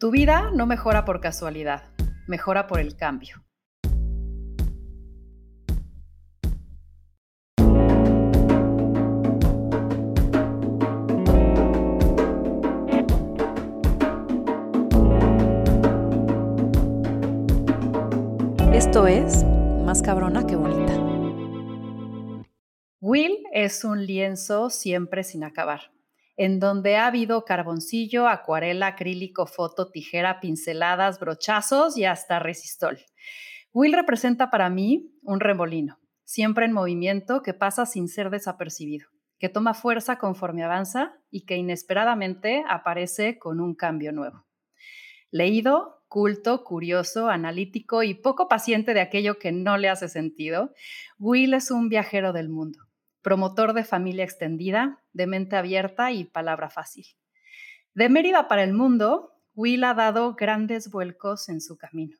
Tu vida no mejora por casualidad, mejora por el cambio. Esto es Más cabrona que bonita. Will es un lienzo siempre sin acabar en donde ha habido carboncillo, acuarela, acrílico, foto, tijera, pinceladas, brochazos y hasta resistol. Will representa para mí un remolino, siempre en movimiento que pasa sin ser desapercibido, que toma fuerza conforme avanza y que inesperadamente aparece con un cambio nuevo. Leído, culto, curioso, analítico y poco paciente de aquello que no le hace sentido, Will es un viajero del mundo promotor de familia extendida, de mente abierta y palabra fácil. De Mérida para el mundo, Will ha dado grandes vuelcos en su camino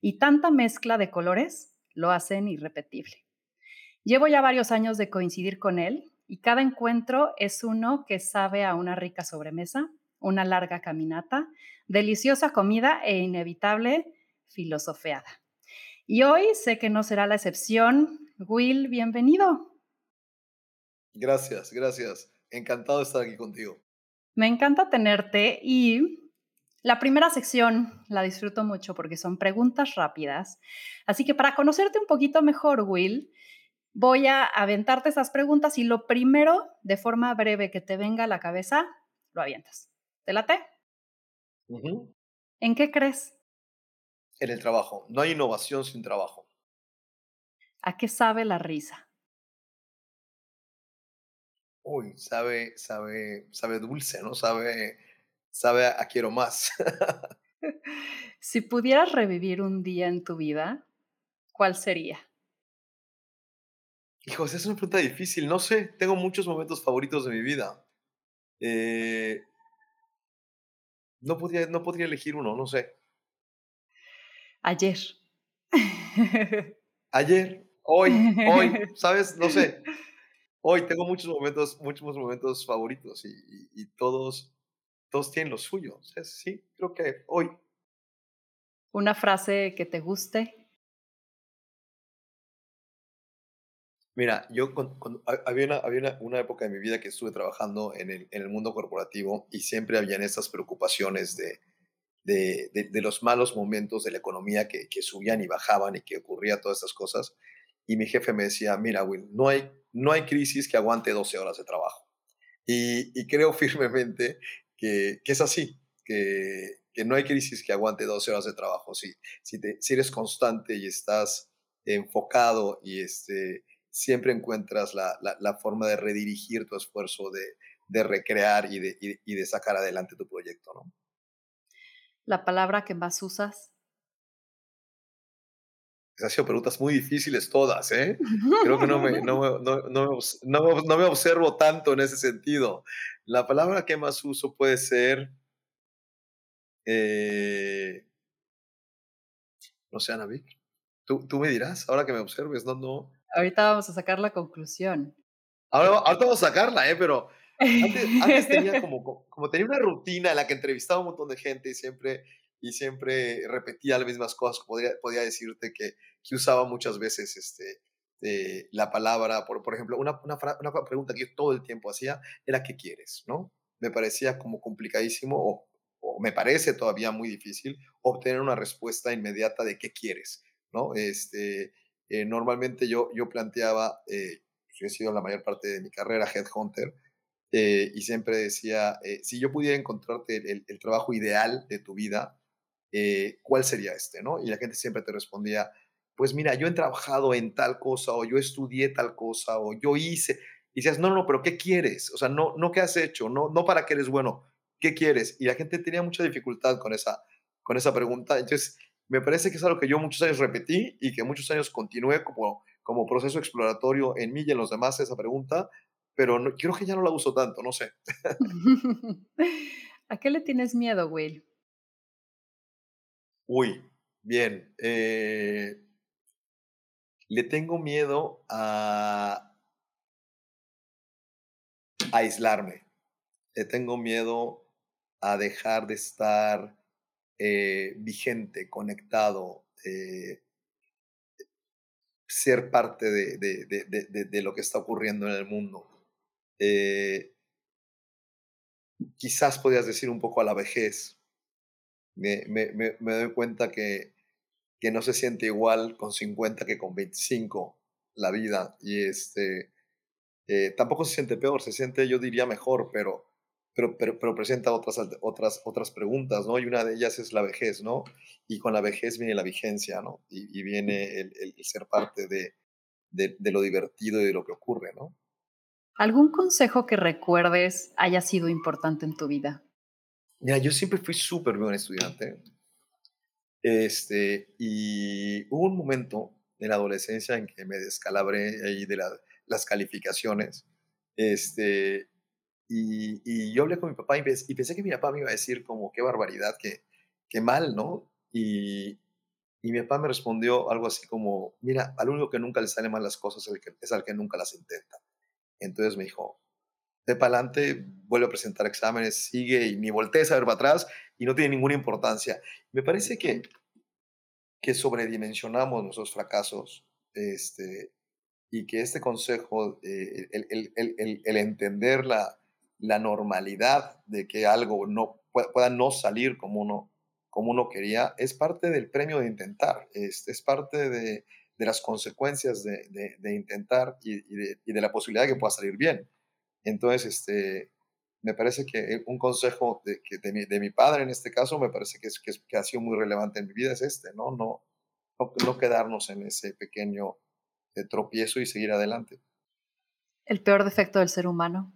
y tanta mezcla de colores lo hacen irrepetible. Llevo ya varios años de coincidir con él y cada encuentro es uno que sabe a una rica sobremesa, una larga caminata, deliciosa comida e inevitable filosofeada. Y hoy sé que no será la excepción. Will, bienvenido. Gracias, gracias. Encantado de estar aquí contigo. Me encanta tenerte y la primera sección la disfruto mucho porque son preguntas rápidas. Así que para conocerte un poquito mejor, Will, voy a aventarte esas preguntas y lo primero, de forma breve que te venga a la cabeza, lo avientas. ¿Te late? ¿En qué crees? En el trabajo. No hay innovación sin trabajo. ¿A qué sabe la risa? Uy, sabe, sabe, sabe dulce, ¿no? Sabe, sabe a, quiero más. si pudieras revivir un día en tu vida, ¿cuál sería? Hijos, es una pregunta difícil. No sé, tengo muchos momentos favoritos de mi vida. Eh, no, podría, no podría elegir uno, no sé. Ayer. Ayer, hoy, hoy, ¿sabes? No sé. Hoy tengo muchos momentos, muchos momentos favoritos y, todos, todos tienen los suyos. Sí, creo que hoy. ¿Una frase que te guste? Mira, yo había, una, había una, época de mi vida que estuve trabajando en el, en el mundo corporativo y siempre habían estas preocupaciones de, de, de, los malos momentos de la economía que, que, subían y bajaban y que ocurría todas estas cosas. Y mi jefe me decía, mira, Will, no hay no hay crisis que aguante 12 horas de trabajo. Y, creo firmemente que, es así, que, no hay crisis que aguante 12 horas de trabajo. Si, si, eres constante y estás enfocado y este, siempre encuentras la, forma de redirigir tu esfuerzo, de, recrear y de, y de sacar adelante tu proyecto. ¿no? ¿La palabra que más usas? Han sido preguntas muy difíciles todas, ¿eh? Creo que no me, no, no, no, no, me observo tanto en ese sentido. La palabra que más uso puede ser, eh, no sé, Ana tú, tú me dirás, ahora que me observes, no, no. Ahorita vamos a sacar la conclusión. Ahora, ahorita vamos a sacarla, ¿eh? Pero antes, antes tenía como, como tenía una rutina en la que entrevistaba a un montón de gente y siempre y siempre repetía las mismas cosas. Podría, podía decirte que, que usaba muchas veces este, eh, la palabra, por, por ejemplo, una, una, una, pregunta que yo todo el tiempo hacía era ¿qué quieres? ¿no? Me parecía como complicadísimo o, o me parece todavía muy difícil obtener una respuesta inmediata de ¿qué quieres? ¿no? Este, eh, normalmente yo, yo planteaba, eh, yo he sido la mayor parte de mi carrera headhunter, eh, y siempre decía, si yo pudiera encontrarte el, el, trabajo ideal de tu vida, eh, ¿cuál sería este? ¿no? Y la gente siempre te respondía, pues mira, yo he trabajado en tal cosa o yo estudié tal cosa o yo hice. Y decías, no, no, pero ¿qué quieres? O sea, no, no qué has hecho, no, no para qué eres bueno, ¿qué quieres? Y la gente tenía mucha dificultad con esa, con esa pregunta. Entonces, me parece que es algo que yo muchos años repetí y que muchos años continué como, como proceso exploratorio en mí y en los demás esa pregunta, pero no, creo que ya no la uso tanto, no sé. ¿A qué le tienes miedo, Will? Uy, bien. Eh, le tengo miedo a aislarme. Le tengo miedo a dejar de estar eh, vigente, conectado, eh, ser parte de, de, lo que está ocurriendo en el mundo. Quizás podrías decir un poco a la vejez. Me, me, me, doy cuenta que, que no se siente igual con 50 que con 25 la vida. Y este, tampoco se siente peor, se siente, yo diría, mejor, pero pero, pero, pero, presenta otras, otras, otras preguntas, ¿no? Y una de ellas es la vejez, ¿no? Y con la vejez viene la vigencia, ¿no? Y, viene el, el, ser parte de, de, de, lo divertido y de lo que ocurre, ¿no? ¿Algún consejo que recuerdes haya sido importante en tu vida? Mira, yo siempre fui súper buen estudiante. Este, y hubo un momento en la adolescencia en que me descalabré ahí de la, las calificaciones. Este, y, yo hablé con mi papá y, pensé que mi papá me iba a decir como qué barbaridad, qué, qué mal, ¿no? Y, y, mi papá me respondió algo así como, mira, al único que nunca le salen mal las cosas es, el que, es al que nunca las intenta. Entonces me dijo, de para adelante, vuelve a presentar exámenes, sigue y ni voltees a ver para atrás y no tiene ninguna importancia. Me parece que, que sobredimensionamos nuestros fracasos este, y que este consejo, eh, el, el, el, entender la, la normalidad de que algo no pueda no salir como uno, como uno quería, es parte del premio de intentar, es, es parte de, de, las consecuencias de, de, intentar y, y, de, la posibilidad de que pueda salir bien. Entonces, este, me parece que un consejo de, que mi, de, mi, padre en este caso, me parece que, es, que, ha sido muy relevante en mi vida es este, ¿no? No, no, no quedarnos en ese pequeño eh, tropiezo y seguir adelante. ¿El peor defecto del ser humano?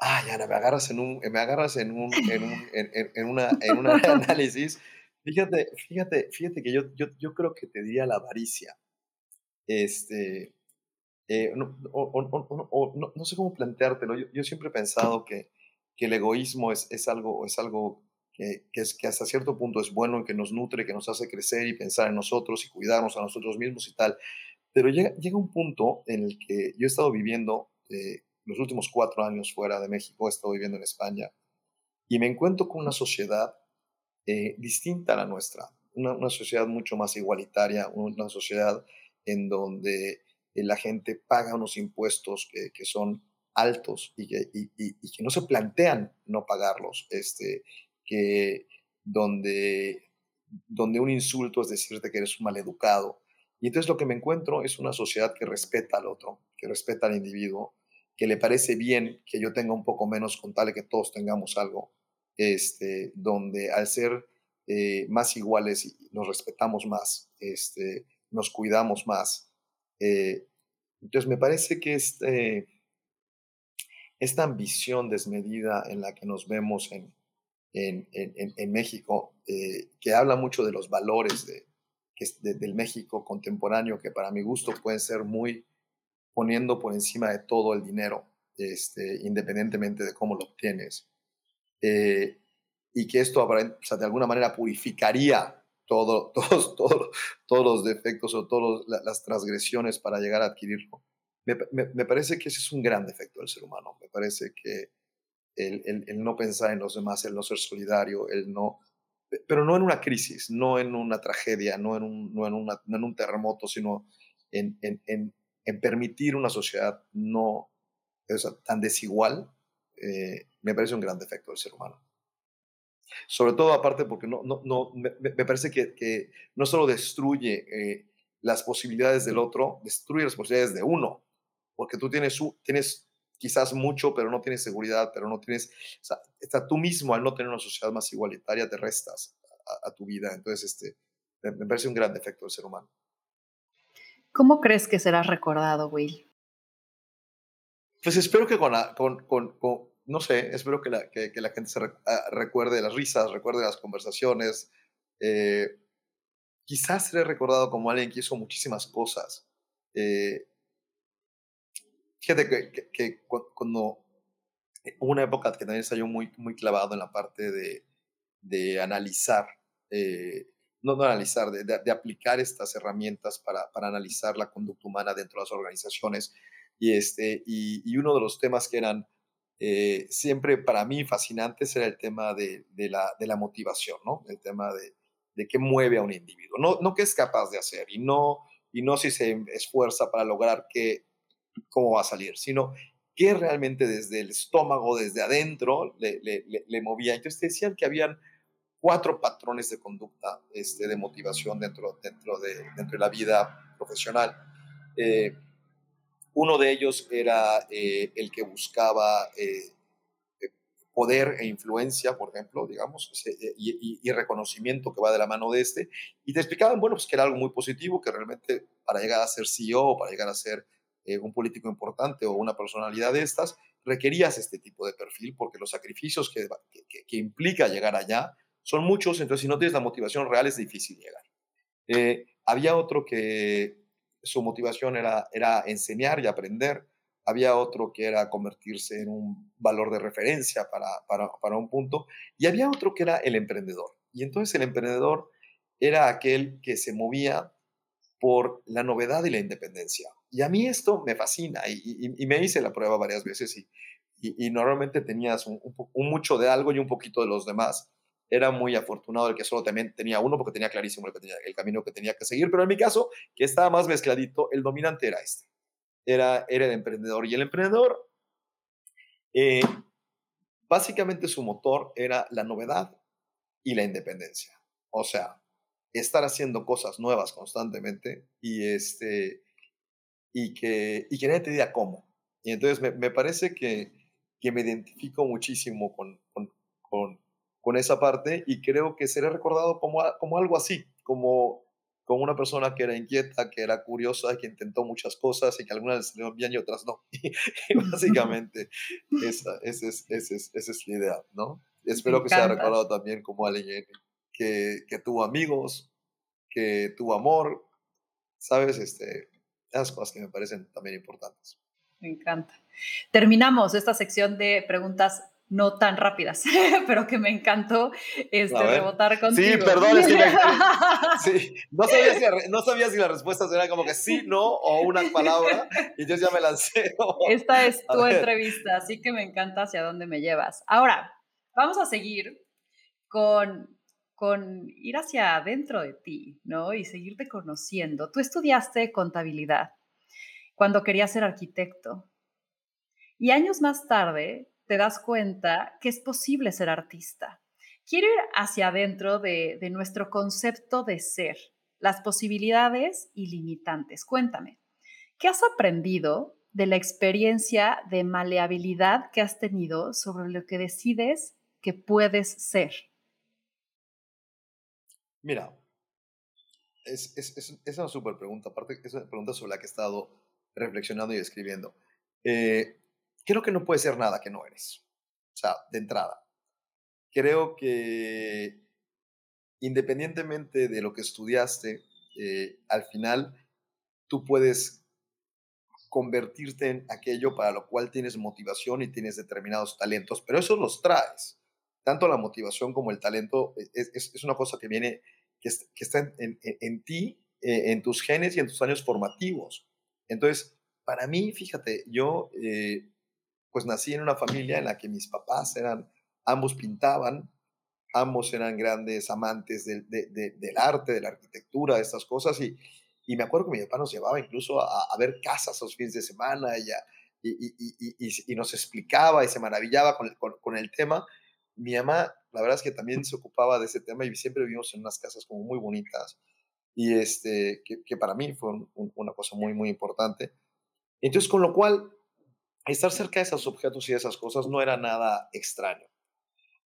ay, Ana, me agarras en un, me agarras en un, en un, en, en una, en un análisis. Fíjate, fíjate, fíjate que yo, yo, yo creo que te diría la avaricia. Este, eh, no, o, no, sé cómo planteártelo. Yo, yo, siempre he pensado que, que el egoísmo es, es algo, es algo que, que, es, que hasta cierto punto es bueno, que nos nutre, que nos hace crecer y pensar en nosotros y cuidarnos a nosotros mismos y tal. Pero llega, llega un punto en el que yo he estado viviendo eh, los últimos cuatro años fuera de México, he estado viviendo en España, y me encuentro con una sociedad eh, distinta a la nuestra, una, sociedad mucho más igualitaria, una sociedad en donde la gente paga unos impuestos que, que son altos y que, y, que, no se plantean no pagarlos, este, que donde, donde un insulto es decirte que eres un maleducado. Y entonces lo que me encuentro es una sociedad que respeta al otro, que respeta al individuo, que le parece bien que yo tenga un poco menos con tal de que todos tengamos algo, este, donde al ser eh, más iguales nos respetamos más, este, nos cuidamos más. Eh, entonces me parece que este, esta ambición desmedida en la que nos vemos en, en, en, México, eh, que habla mucho de los valores de, del México contemporáneo, que para mi gusto pueden ser muy poniendo por encima de todo el dinero, este, independientemente de cómo lo obtienes. Eh, y que esto de alguna manera purificaría todo, todos, todos, todos los defectos o todas las transgresiones para llegar a adquirirlo. Me, me, parece que ese es un gran defecto del ser humano. Me parece que el, el, el, no pensar en los demás, el no ser solidario, el no... Pero no en una crisis, no en una tragedia, no en un, no en una, no en un terremoto, sino en, en, en permitir una sociedad no tan desigual, eh, me parece un gran defecto del ser humano. Sobre todo aparte porque no, no, no, me, parece que, que, no solo destruye eh, las posibilidades del otro, destruye las posibilidades de uno, porque tú tienes, tienes quizás mucho, pero no tienes seguridad, pero no tienes, o sea, está tú mismo al no tener una sociedad más igualitaria, te restas a, a tu vida. Entonces, este, me parece un gran defecto del ser humano. ¿Cómo crees que serás recordado, Will? Pues espero que con, con, con, no sé, espero que la, que, la gente se ah, recuerde las risas, recuerde las conversaciones. Eh, quizás seré recordado como alguien que hizo muchísimas cosas. Eh, fíjate que, que, cuando hubo una época que también estaba muy, muy clavado en la parte de, de analizar eh, no, no analizar, de, de, aplicar estas herramientas para, para, analizar la conducta humana dentro de las organizaciones. Y, este, y, y, uno de los temas que eran eh, siempre para mí fascinante era el tema de, la, de la motivación, ¿no? El tema de, de qué mueve a un individuo, no, no qué es capaz de hacer y no, y no si se esfuerza para lograr qué, cómo va a salir, sino qué realmente desde el estómago, desde adentro, le, le, le, movía. Entonces te decían que habían cuatro patrones de conducta, este, de motivación dentro, dentro, de, dentro de la vida profesional. Eh, uno de ellos era eh, el que buscaba eh, poder e influencia, por ejemplo, digamos, y, reconocimiento que va de la mano de este. Y te explicaban, bueno, pues que era algo muy positivo, que realmente para llegar a ser CEO para llegar a ser un político importante o una personalidad de estas, requerías este tipo de perfil porque los sacrificios que, que implica llegar allá son muchos, entonces si no tienes la motivación real es difícil llegar. Eh, había otro que su motivación era, era enseñar y aprender, había otro que era convertirse en un valor de referencia para, para, para un punto, y había otro que era el emprendedor. Y entonces el emprendedor era aquel que se movía por la novedad y la independencia. Y a mí esto me fascina y, y, me hice la prueba varias veces y, y normalmente tenías un, mucho de algo y un poquito de los demás era muy afortunado el que solo también tenía uno porque tenía clarísimo el, el, camino que tenía que seguir, pero en mi caso, que estaba más mezcladito, el dominante era este, era, era el emprendedor. Y el emprendedor, eh, básicamente su motor era la novedad y la independencia. O sea, estar haciendo cosas nuevas constantemente y, este, y, que, y que nadie te diga cómo. Y entonces me, me parece que, que me identifico muchísimo con, con, con con esa parte y creo que seré recordado como, como algo así, como, como una persona que era inquieta, que era curiosa, que intentó muchas cosas y que algunas le salieron bien y otras no. y básicamente esa, esa, es, esa, es, esa es la idea, ¿no? Espero que sea recordado también como alguien que, que tuvo amigos, que tuvo amor, ¿sabes? Este, esas cosas que me parecen también importantes. Me encanta. Terminamos esta sección de preguntas no tan rápidas, pero que me encantó este, rebotar contigo. Sí, perdón, es que sí, no, sabía si, no, sabía si, las respuestas eran como que sí, no o una palabra y yo ya me lancé. Esta es tu entrevista, así que me encanta hacia dónde me llevas. Ahora, vamos a seguir con, con ir hacia adentro de ti, ¿no? Y seguirte conociendo. Tú estudiaste contabilidad cuando querías ser arquitecto. Y años más tarde te das cuenta que es posible ser artista. Quiero ir hacia adentro de, nuestro concepto de ser, las posibilidades ilimitantes. Cuéntame, ¿qué has aprendido de la experiencia de maleabilidad que has tenido sobre lo que decides que puedes ser? Mira, es, es, una súper pregunta, aparte es una pregunta sobre la que he estado reflexionando y escribiendo. Eh, creo que no puede ser nada que no eres. O sea, de entrada. Creo que independientemente de lo que estudiaste, eh, al final tú puedes convertirte en aquello para lo cual tienes motivación y tienes determinados talentos, pero eso los traes. Tanto la motivación como el talento e, es, una cosa que viene, que, está en, ti, eh, en tus genes y en tus años formativos. Entonces, para mí, fíjate, yo eh, pues nací en una familia en la que mis papás eran, ambos pintaban, ambos eran grandes amantes del arte, de la arquitectura, de estas cosas, y, y, me acuerdo que mi papá nos llevaba incluso a, ver casas los fines de semana y, y, y, nos explicaba y se maravillaba con, con, el tema. Mi mamá, la verdad es que también se ocupaba de ese tema y siempre vivimos en unas casas como muy bonitas y este, que para mí fue una cosa muy, muy importante. Entonces, con lo cual, estar cerca de esos objetos y de esas cosas no era nada extraño.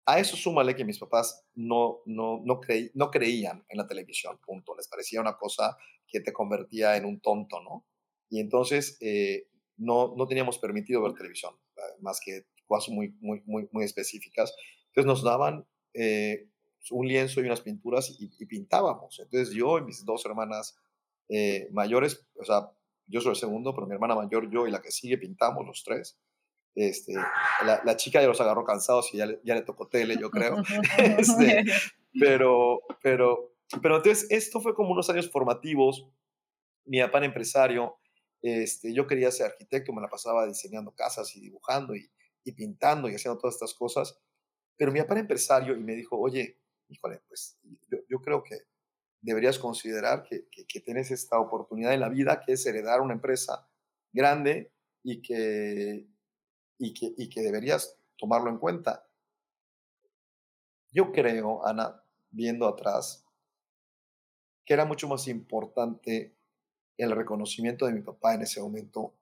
A eso súmale que mis papás no, no, no, no creían en la televisión, punto. Les parecía una cosa que te convertía en un tonto, ¿no? Y entonces eh, no, no teníamos permitido ver televisión, eh, más que cosas muy, muy, muy, muy específicas. Entonces nos daban eh, un lienzo y unas pinturas y, pintábamos. Entonces yo y mis dos hermanas mayores, o sea, yo soy el segundo, pero mi hermana mayor, yo y la que sigue pintamos los tres. Este, la, chica ya los agarró cansados y ya le, ya le tocó tele, yo creo. este, pero, pero, pero entonces esto fue como unos años formativos. Mi papá era empresario, este, yo quería ser arquitecto, me la pasaba diseñando casas y dibujando y, y pintando y haciendo todas estas cosas. Pero mi papá era empresario y me dijo, oye, híjole, pues yo, creo que deberías considerar que, que, tienes esta oportunidad en la vida, que es heredar una empresa grande y que, y que, y que deberías tomarlo en cuenta. Yo creo, Ana, viendo atrás, que era mucho más importante el reconocimiento de mi papá en ese momento,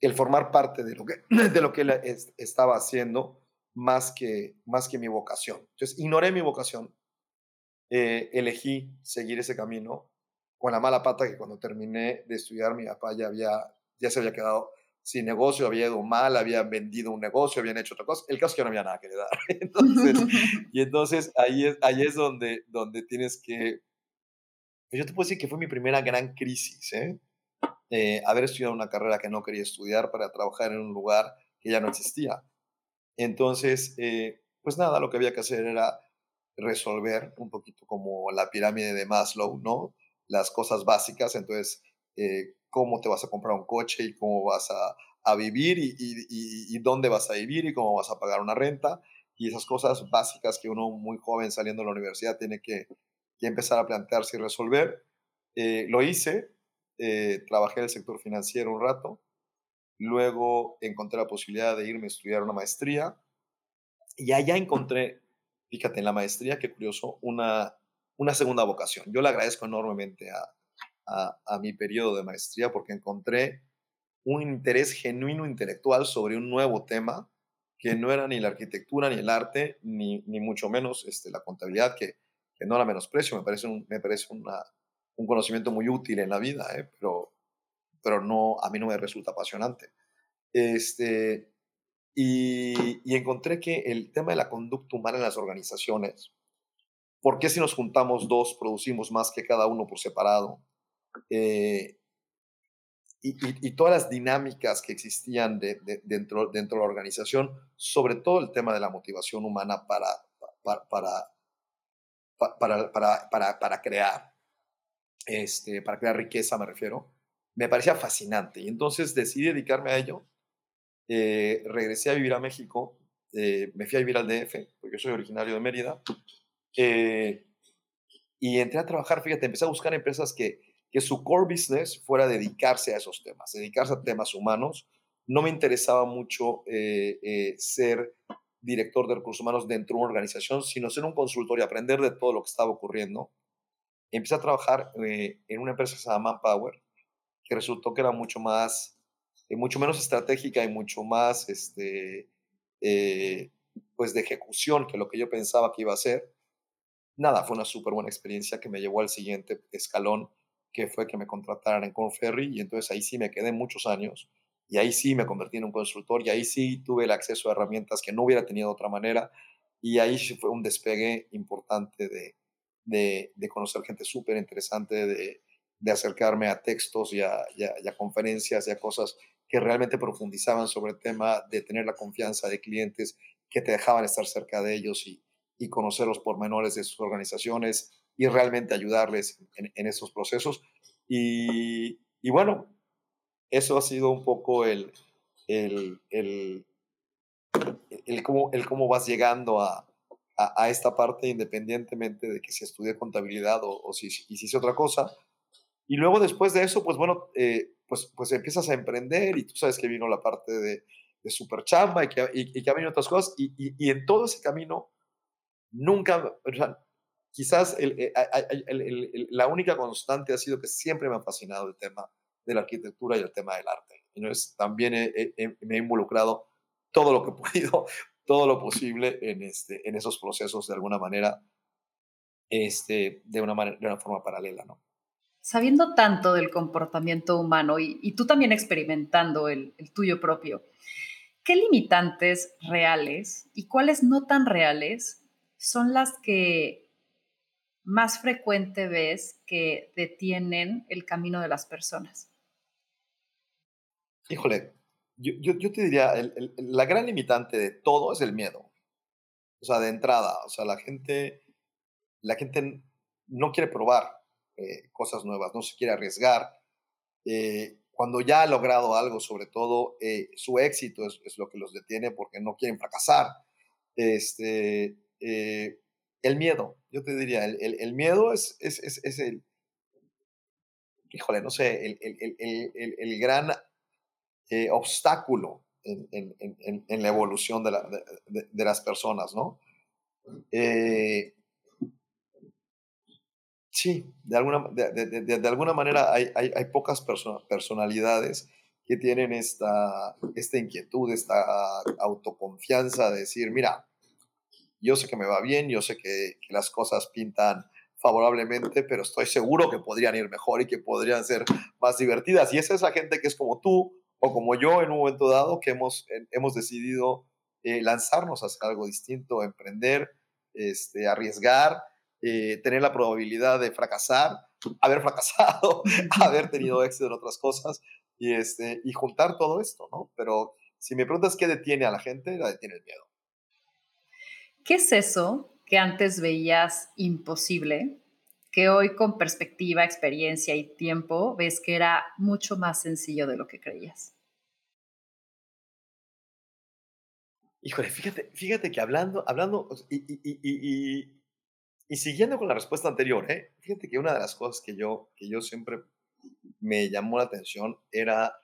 el formar parte de lo que, de lo que él estaba haciendo, más que, más que mi vocación. Entonces, ignoré mi vocación, eh, elegí seguir ese camino con la mala pata que cuando terminé de estudiar mi papá ya, había, ya se había quedado sin negocio, había ido mal, habían vendido un negocio, habían hecho otra cosa. El caso es que no había nada que le dar. Entonces, y entonces ahí es, ahí es donde, donde tienes que... Pues yo te puedo decir que fue mi primera gran crisis, ¿eh? ¿eh? haber estudiado una carrera que no quería estudiar para trabajar en un lugar que ya no existía. Entonces, eh, pues nada, lo que había que hacer era resolver un poquito como la pirámide de Maslow, ¿no? Las cosas básicas, entonces, eh, cómo te vas a comprar un coche y cómo vas a, vivir y, dónde vas a vivir y cómo vas a pagar una renta y esas cosas básicas que uno muy joven saliendo de la universidad tiene que, empezar a plantearse y resolver. Eh, lo hice, eh, trabajé en el sector financiero un rato, luego encontré la posibilidad de irme a estudiar una maestría y allá encontré, fíjate, en la maestría, qué curioso, una, una segunda vocación. Yo le agradezco enormemente a, a, mi periodo de maestría porque encontré un interés genuino intelectual sobre un nuevo tema que no era ni la arquitectura, ni el arte, ni, ni mucho menos este, la contabilidad, que, que no la menosprecio, me parece, un, me parece una, un conocimiento muy útil en la vida, ¿eh? pero, pero no, a mí no me resulta apasionante. Este, y, y, encontré que el tema de la conducta humana en las organizaciones, ¿por qué si nos juntamos dos producimos más que cada uno por separado? Eh, y, todas las dinámicas que existían dentro, dentro de la organización, sobre todo el tema de la motivación humana para, para, para, para, para, crear, este, para crear riqueza, me refiero, me parecía fascinante. Y entonces decidí dedicarme a ello. Eh, regresé a vivir a México, eh, me fui a vivir al DF, porque yo soy originario de Mérida, y entré a trabajar, fíjate, empecé a buscar empresas que que su core business fuera dedicarse a esos temas, dedicarse a temas humanos. No me interesaba mucho eh, eh, ser director de recursos humanos dentro de una organización, sino ser un consultor y aprender de todo lo que estaba ocurriendo. Empecé a trabajar eh, en una empresa que se llama Manpower, que resultó que era mucho más, mucho menos estratégica y mucho más, este, pues de ejecución que lo que yo pensaba que iba a ser. Nada, fue una súper buena experiencia que me llevó al siguiente escalón, que fue que me contrataran en Conferry y entonces ahí sí me quedé muchos años y ahí sí me convertí en un consultor y ahí sí tuve el acceso a herramientas que no hubiera tenido de otra manera y ahí fue un despegue importante de, de, conocer gente súper interesante, de, de, acercarme a textos y a, conferencias y a cosas que realmente profundizaban sobre el tema de tener la confianza de clientes que te dejaban estar cerca de ellos y, y conocer los pormenores de sus organizaciones y realmente ayudarles en, esos procesos. Y, y, bueno, eso ha sido un poco el, el, el, el, cómo, el cómo vas llegando a, a, esta parte independientemente de que si estudié contabilidad o, o si, si hice otra cosa. Y luego después de eso, pues bueno, eh, pues, pues empiezas a emprender y tú sabes que vino la parte de, de y que, y, que ha venido otras cosas. Y, y, y, en todo ese camino, nunca, o sea, quizás eh, la única constante ha sido que siempre me ha fascinado el tema de la arquitectura y el tema del arte. Entonces, también me he involucrado todo lo que he podido, todo lo posible en, este, en esos procesos de alguna manera, este, de, una manera, de una forma paralela, ¿no? Sabiendo tanto del comportamiento humano y, tú también experimentando el, el tuyo propio, ¿qué limitantes reales y cuáles no tan reales son las que más frecuente ves que detienen el camino de las personas? Híjole, yo, te diría, la gran limitante de todo es el miedo. O sea, de entrada, o sea, la gente, la gente no quiere probar eh, cosas nuevas, no se quiere arriesgar. Eh, cuando ya ha logrado algo, sobre todo eh, su éxito es, es, lo que los detiene porque no quieren fracasar. Este, eh, el miedo, yo te diría, el, el, el miedo es, es, es, el, híjole, no sé, el, el gran eh, obstáculo en, en, en, la evolución de, la, de, de, las personas, ¿no? Eh, sí, de alguna, de, de alguna manera hay, hay, hay pocas personalidades que tienen esta, esta inquietud, esta autoconfianza de decir, mira, yo sé que me va bien, yo sé que, que, las cosas pintan favorablemente, pero estoy seguro que podrían ir mejor y que podrían ser más divertidas. Y es esa gente que es como tú o como yo en un momento dado que hemos, hemos decidido eh, lanzarnos a hacer algo distinto, emprender, este, arriesgar, eh, tener la probabilidad de fracasar, haber fracasado, haber tenido éxito en otras cosas y, este, y juntar todo esto, ¿no? Pero si me preguntas qué detiene a la gente, la detiene el miedo. ¿Qué es eso que antes veías imposible, que hoy con perspectiva, experiencia y tiempo ves que era mucho más sencillo de lo que creías? Híjole, fíjate, fíjate que hablando, hablando y, y, y, y, siguiendo con la respuesta anterior, ¿eh? fíjate que una de las cosas que yo, que yo siempre me llamó la atención era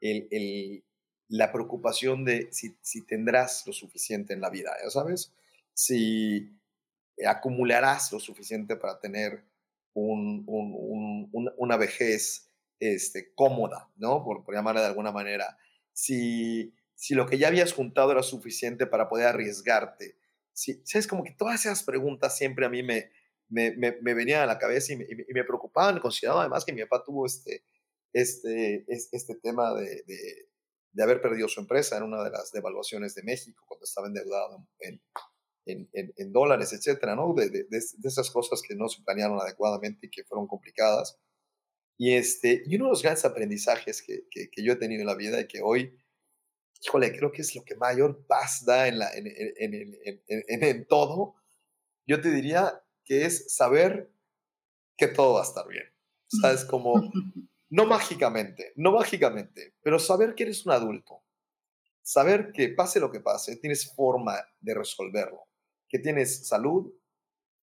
el, el, la preocupación de si, si, tendrás lo suficiente en la vida, ¿ya sabes? si acumularás lo suficiente para tener un, un, un, una vejez este, cómoda, ¿no? Por, por llamarla de alguna manera. Si, si lo que ya habías juntado era suficiente para poder arriesgarte. Si, ¿Sabes? Como que todas esas preguntas siempre a mí me, me, me, me venían a la cabeza y me, y me preocupaban. Consideraba además que mi papá tuvo este, este, este tema de, de, haber perdido su empresa en una de las devaluaciones de México cuando estaba endeudado en, en, en, dólares, etcétera, ¿no? De, de, esas cosas que no se planearon adecuadamente y que fueron complicadas. Y, este, y uno de los grandes aprendizajes que, que, que, yo he tenido en la vida y que hoy, híjole, creo que es lo que mayor paz da en, la, en, en, en todo, yo te diría que es saber que todo va a estar bien. ¿Sabes? Como, no mágicamente, no mágicamente, pero saber que eres un adulto. Saber que pase lo que pase, tienes forma de resolverlo que tienes salud,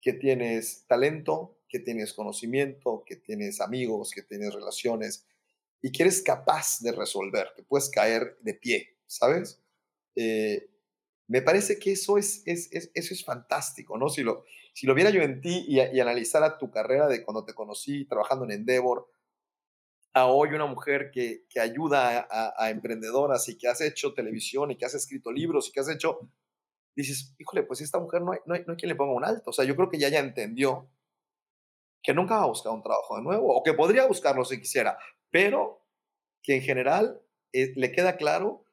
que tienes talento, que tienes conocimiento, que tienes amigos, que tienes relaciones y que eres capaz de resolver, que puedes caer de pie, ¿sabes? Eh, me parece que eso es, es, eso es fantástico, ¿no? Si lo, si lo viera yo en ti y, y, analizara tu carrera de cuando te conocí trabajando en Endeavor, a hoy una mujer que, que ayuda a, a, emprendedoras y que has hecho televisión y que has escrito libros y que has hecho dices, híjole, pues esta mujer no hay, no hay, no hay quien le ponga un alto. O sea, yo creo que ya ya entendió que nunca va a buscar un trabajo de nuevo, o que podría buscarlo si quisiera, pero que en general eh, le queda claro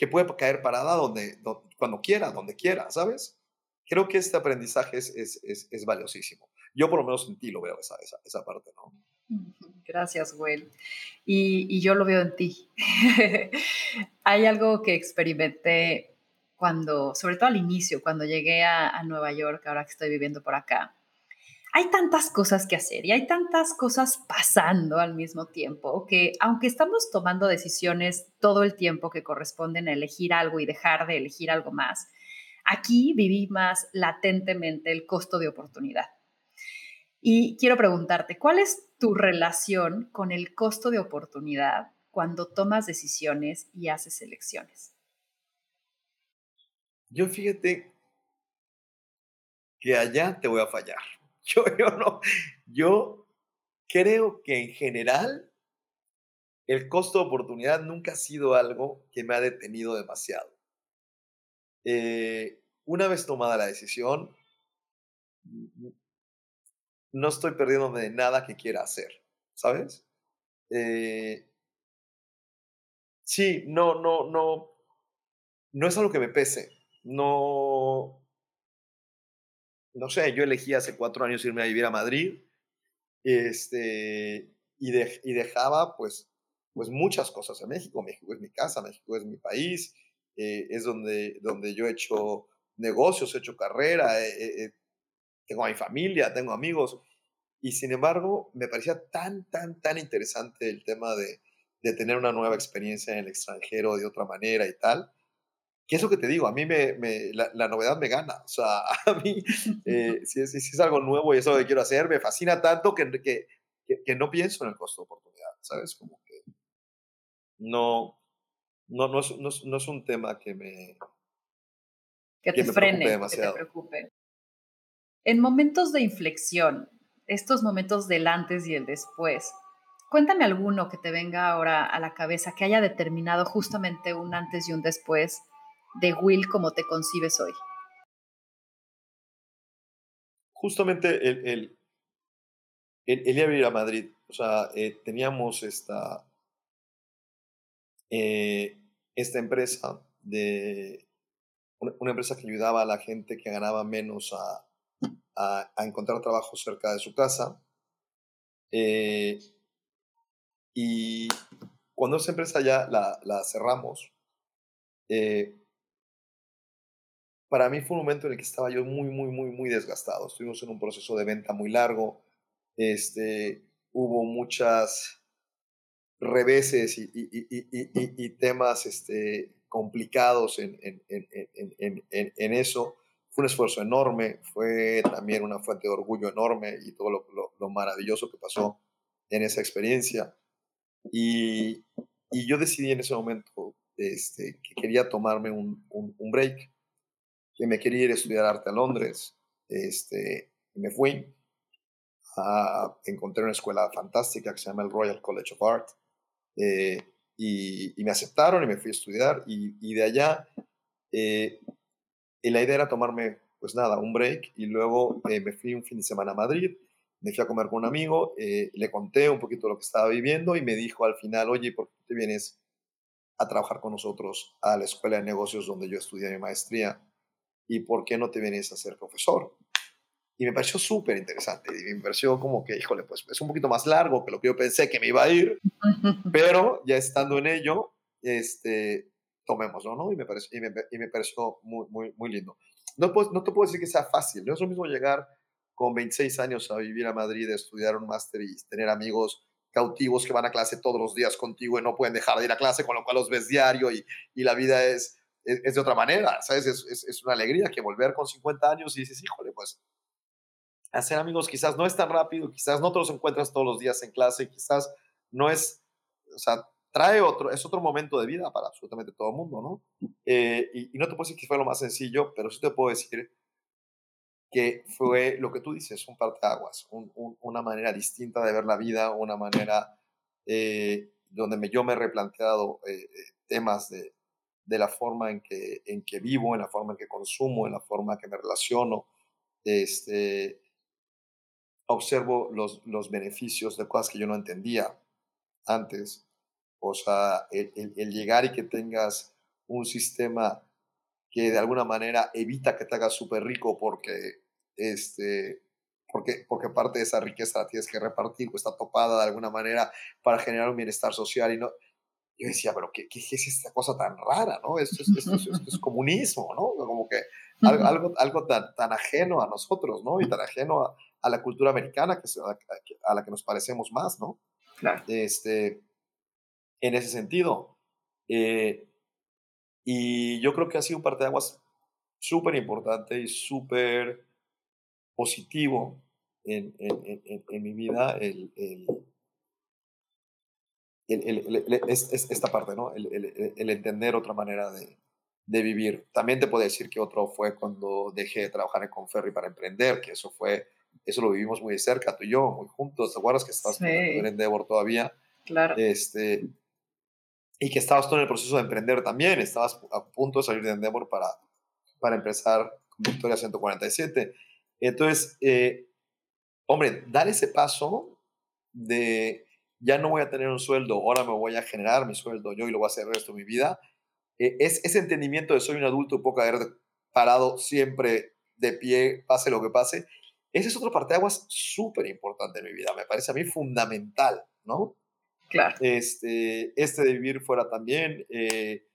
que puede caer parada donde, donde, cuando quiera, donde quiera, ¿sabes? Creo que este aprendizaje es, es, es, es valiosísimo. Yo por lo menos en ti lo veo esa, esa, esa parte, ¿no? Gracias, Will. Y, y yo lo veo en ti. Hay algo que experimenté cuando, sobre todo al inicio, cuando llegué a, a, Nueva York, ahora que estoy viviendo por acá, hay tantas cosas que hacer y hay tantas cosas pasando al mismo tiempo que aunque estamos tomando decisiones todo el tiempo que corresponden a elegir algo y dejar de elegir algo más, aquí viví más latentemente el costo de oportunidad. Y quiero preguntarte, ¿cuál es tu relación con el costo de oportunidad cuando tomas decisiones y haces elecciones? Yo fíjate que allá te voy a fallar. Yo, yo no, yo creo que en general el costo de oportunidad nunca ha sido algo que me ha detenido demasiado. Eh, una vez tomada la decisión, no estoy perdiéndome de nada que quiera hacer, ¿sabes? Eh, sí, no, no, no, no es algo que me pese no, no sé, yo elegí hace cuatro años irme a vivir a Madrid este, y, de, y dejaba pues, pues muchas cosas en México. México es mi casa, México es mi país, eh, es donde, donde yo he hecho negocios, he hecho carrera, tengo a mi familia, tengo amigos. Y sin embargo, me parecía tan, tan, tan interesante el tema de, de tener una nueva experiencia en el extranjero de otra manera y tal. ¿Qué es lo que te digo? A mí me, la, novedad me gana. O sea, a mí, eh, si, es, si, es, algo nuevo y es lo que quiero hacer, me fascina tanto que, que, que, no pienso en el costo de oportunidad, ¿sabes? Como que no, no, no, es, no, es, un tema que me... Que te frene, que te preocupe. En momentos de inflexión, estos momentos del antes y el después, cuéntame alguno que te venga ahora a la cabeza que haya determinado justamente un antes y un después de Will como te concibes hoy. Justamente el, el, el, el ir a Madrid, o sea, eh, teníamos esta, eh, esta empresa de una, empresa que ayudaba a la gente que ganaba menos a, a, encontrar trabajo cerca de su casa. Eh, y cuando esa empresa ya la, la cerramos, para mí fue un momento en el que estaba yo muy, muy, muy, muy desgastado. Estuvimos en un proceso de venta muy largo. Este, hubo muchas reveses y, temas este, complicados en, en, en, en, eso. Fue un esfuerzo enorme, fue también una fuente de orgullo enorme y todo lo, lo, maravilloso que pasó en esa experiencia. Y, yo decidí en ese momento este, que quería tomarme un, un, break, que me quería ir a estudiar arte a Londres. Este, y me fui. Encontré una escuela fantástica que se llama el Royal College of Art. Eh, y, me aceptaron y me fui a estudiar y, de allá eh, la idea era tomarme, pues nada, un break y luego eh, me fui un fin de semana a Madrid, me fui a comer con un amigo, eh, le conté un poquito lo que estaba viviendo y me dijo al final, oye, ¿por qué te vienes a trabajar con nosotros a la escuela de negocios donde yo estudié mi maestría? ¿Y por qué no te vienes a ser profesor? Y me pareció súper interesante. Y me pareció como que, híjole, pues es un poquito más largo que lo que yo pensé que me iba a ir. pero ya estando en ello, este, tomémoslo, ¿no? Y me pareció, y me, y me pareció muy, muy, muy lindo. No, pues, no te puedo decir que sea fácil. No es lo mismo llegar con 26 años a vivir a Madrid, a estudiar un máster y tener amigos cautivos que van a clase todos los días contigo y no pueden dejar de ir a clase, con lo cual los ves diario y, y la vida es, es, de otra manera, ¿sabes? Es, es, es, una alegría que volver con 50 años y dices, híjole, pues hacer amigos quizás no es tan rápido, quizás no te los encuentras todos los días en clase, quizás no es, o sea, trae otro, es otro momento de vida para absolutamente todo el mundo, ¿no? Eh, y, no te puedo decir que fue lo más sencillo, pero sí te puedo decir que fue lo que tú dices, un parteaguas, un, una manera distinta de ver la vida, una manera eh, donde me, yo me he replanteado eh, temas de, de, la forma en que, en que vivo, en la forma en que consumo, en la forma en que me relaciono, este, observo los, los beneficios de cosas que yo no entendía antes. O sea, el, el, llegar y que tengas un sistema que de alguna manera evita que te hagas súper rico porque, este, porque, porque parte de esa riqueza la tienes que repartir o está topada de alguna manera para generar un bienestar social. Y no, yo decía, pero ¿qué, qué es esta cosa tan rara? ¿no? Esto, es, esto, esto es comunismo, ¿no? Como que algo, algo, algo tan, tan, ajeno a nosotros, ¿no? Y tan ajeno a, a la cultura americana que, a la que nos parecemos más, ¿no? Claro. Este, en ese sentido. Eh, y yo creo que ha sido un parteaguas súper importante y súper positivo en, en, en, en, mi vida el, el, el, es, esta parte, ¿no? El, entender otra manera de, de, vivir. También te puedo decir que otro fue cuando dejé de trabajar en Conferry para emprender, que eso fue eso lo vivimos muy de cerca, tú y yo, muy juntos. ¿Te acuerdas que estabas en Endeavor todavía? Claro. Este, y que estabas tú en el proceso de emprender también. Estabas a punto de salir de Endeavor para, para empezar con Victoria 147. Entonces, eh, hombre, dar ese paso de ya no voy a tener un sueldo, ahora me voy a generar mi sueldo yo y lo voy a hacer el resto de mi vida, eh, es ese entendimiento de soy un adulto y puedo haber parado siempre de pie, pase lo que pase, ese es otro parteaguas súper importante en mi vida, me parece a mí fundamental, ¿no? Claro. Este, este de vivir fuera también, eh,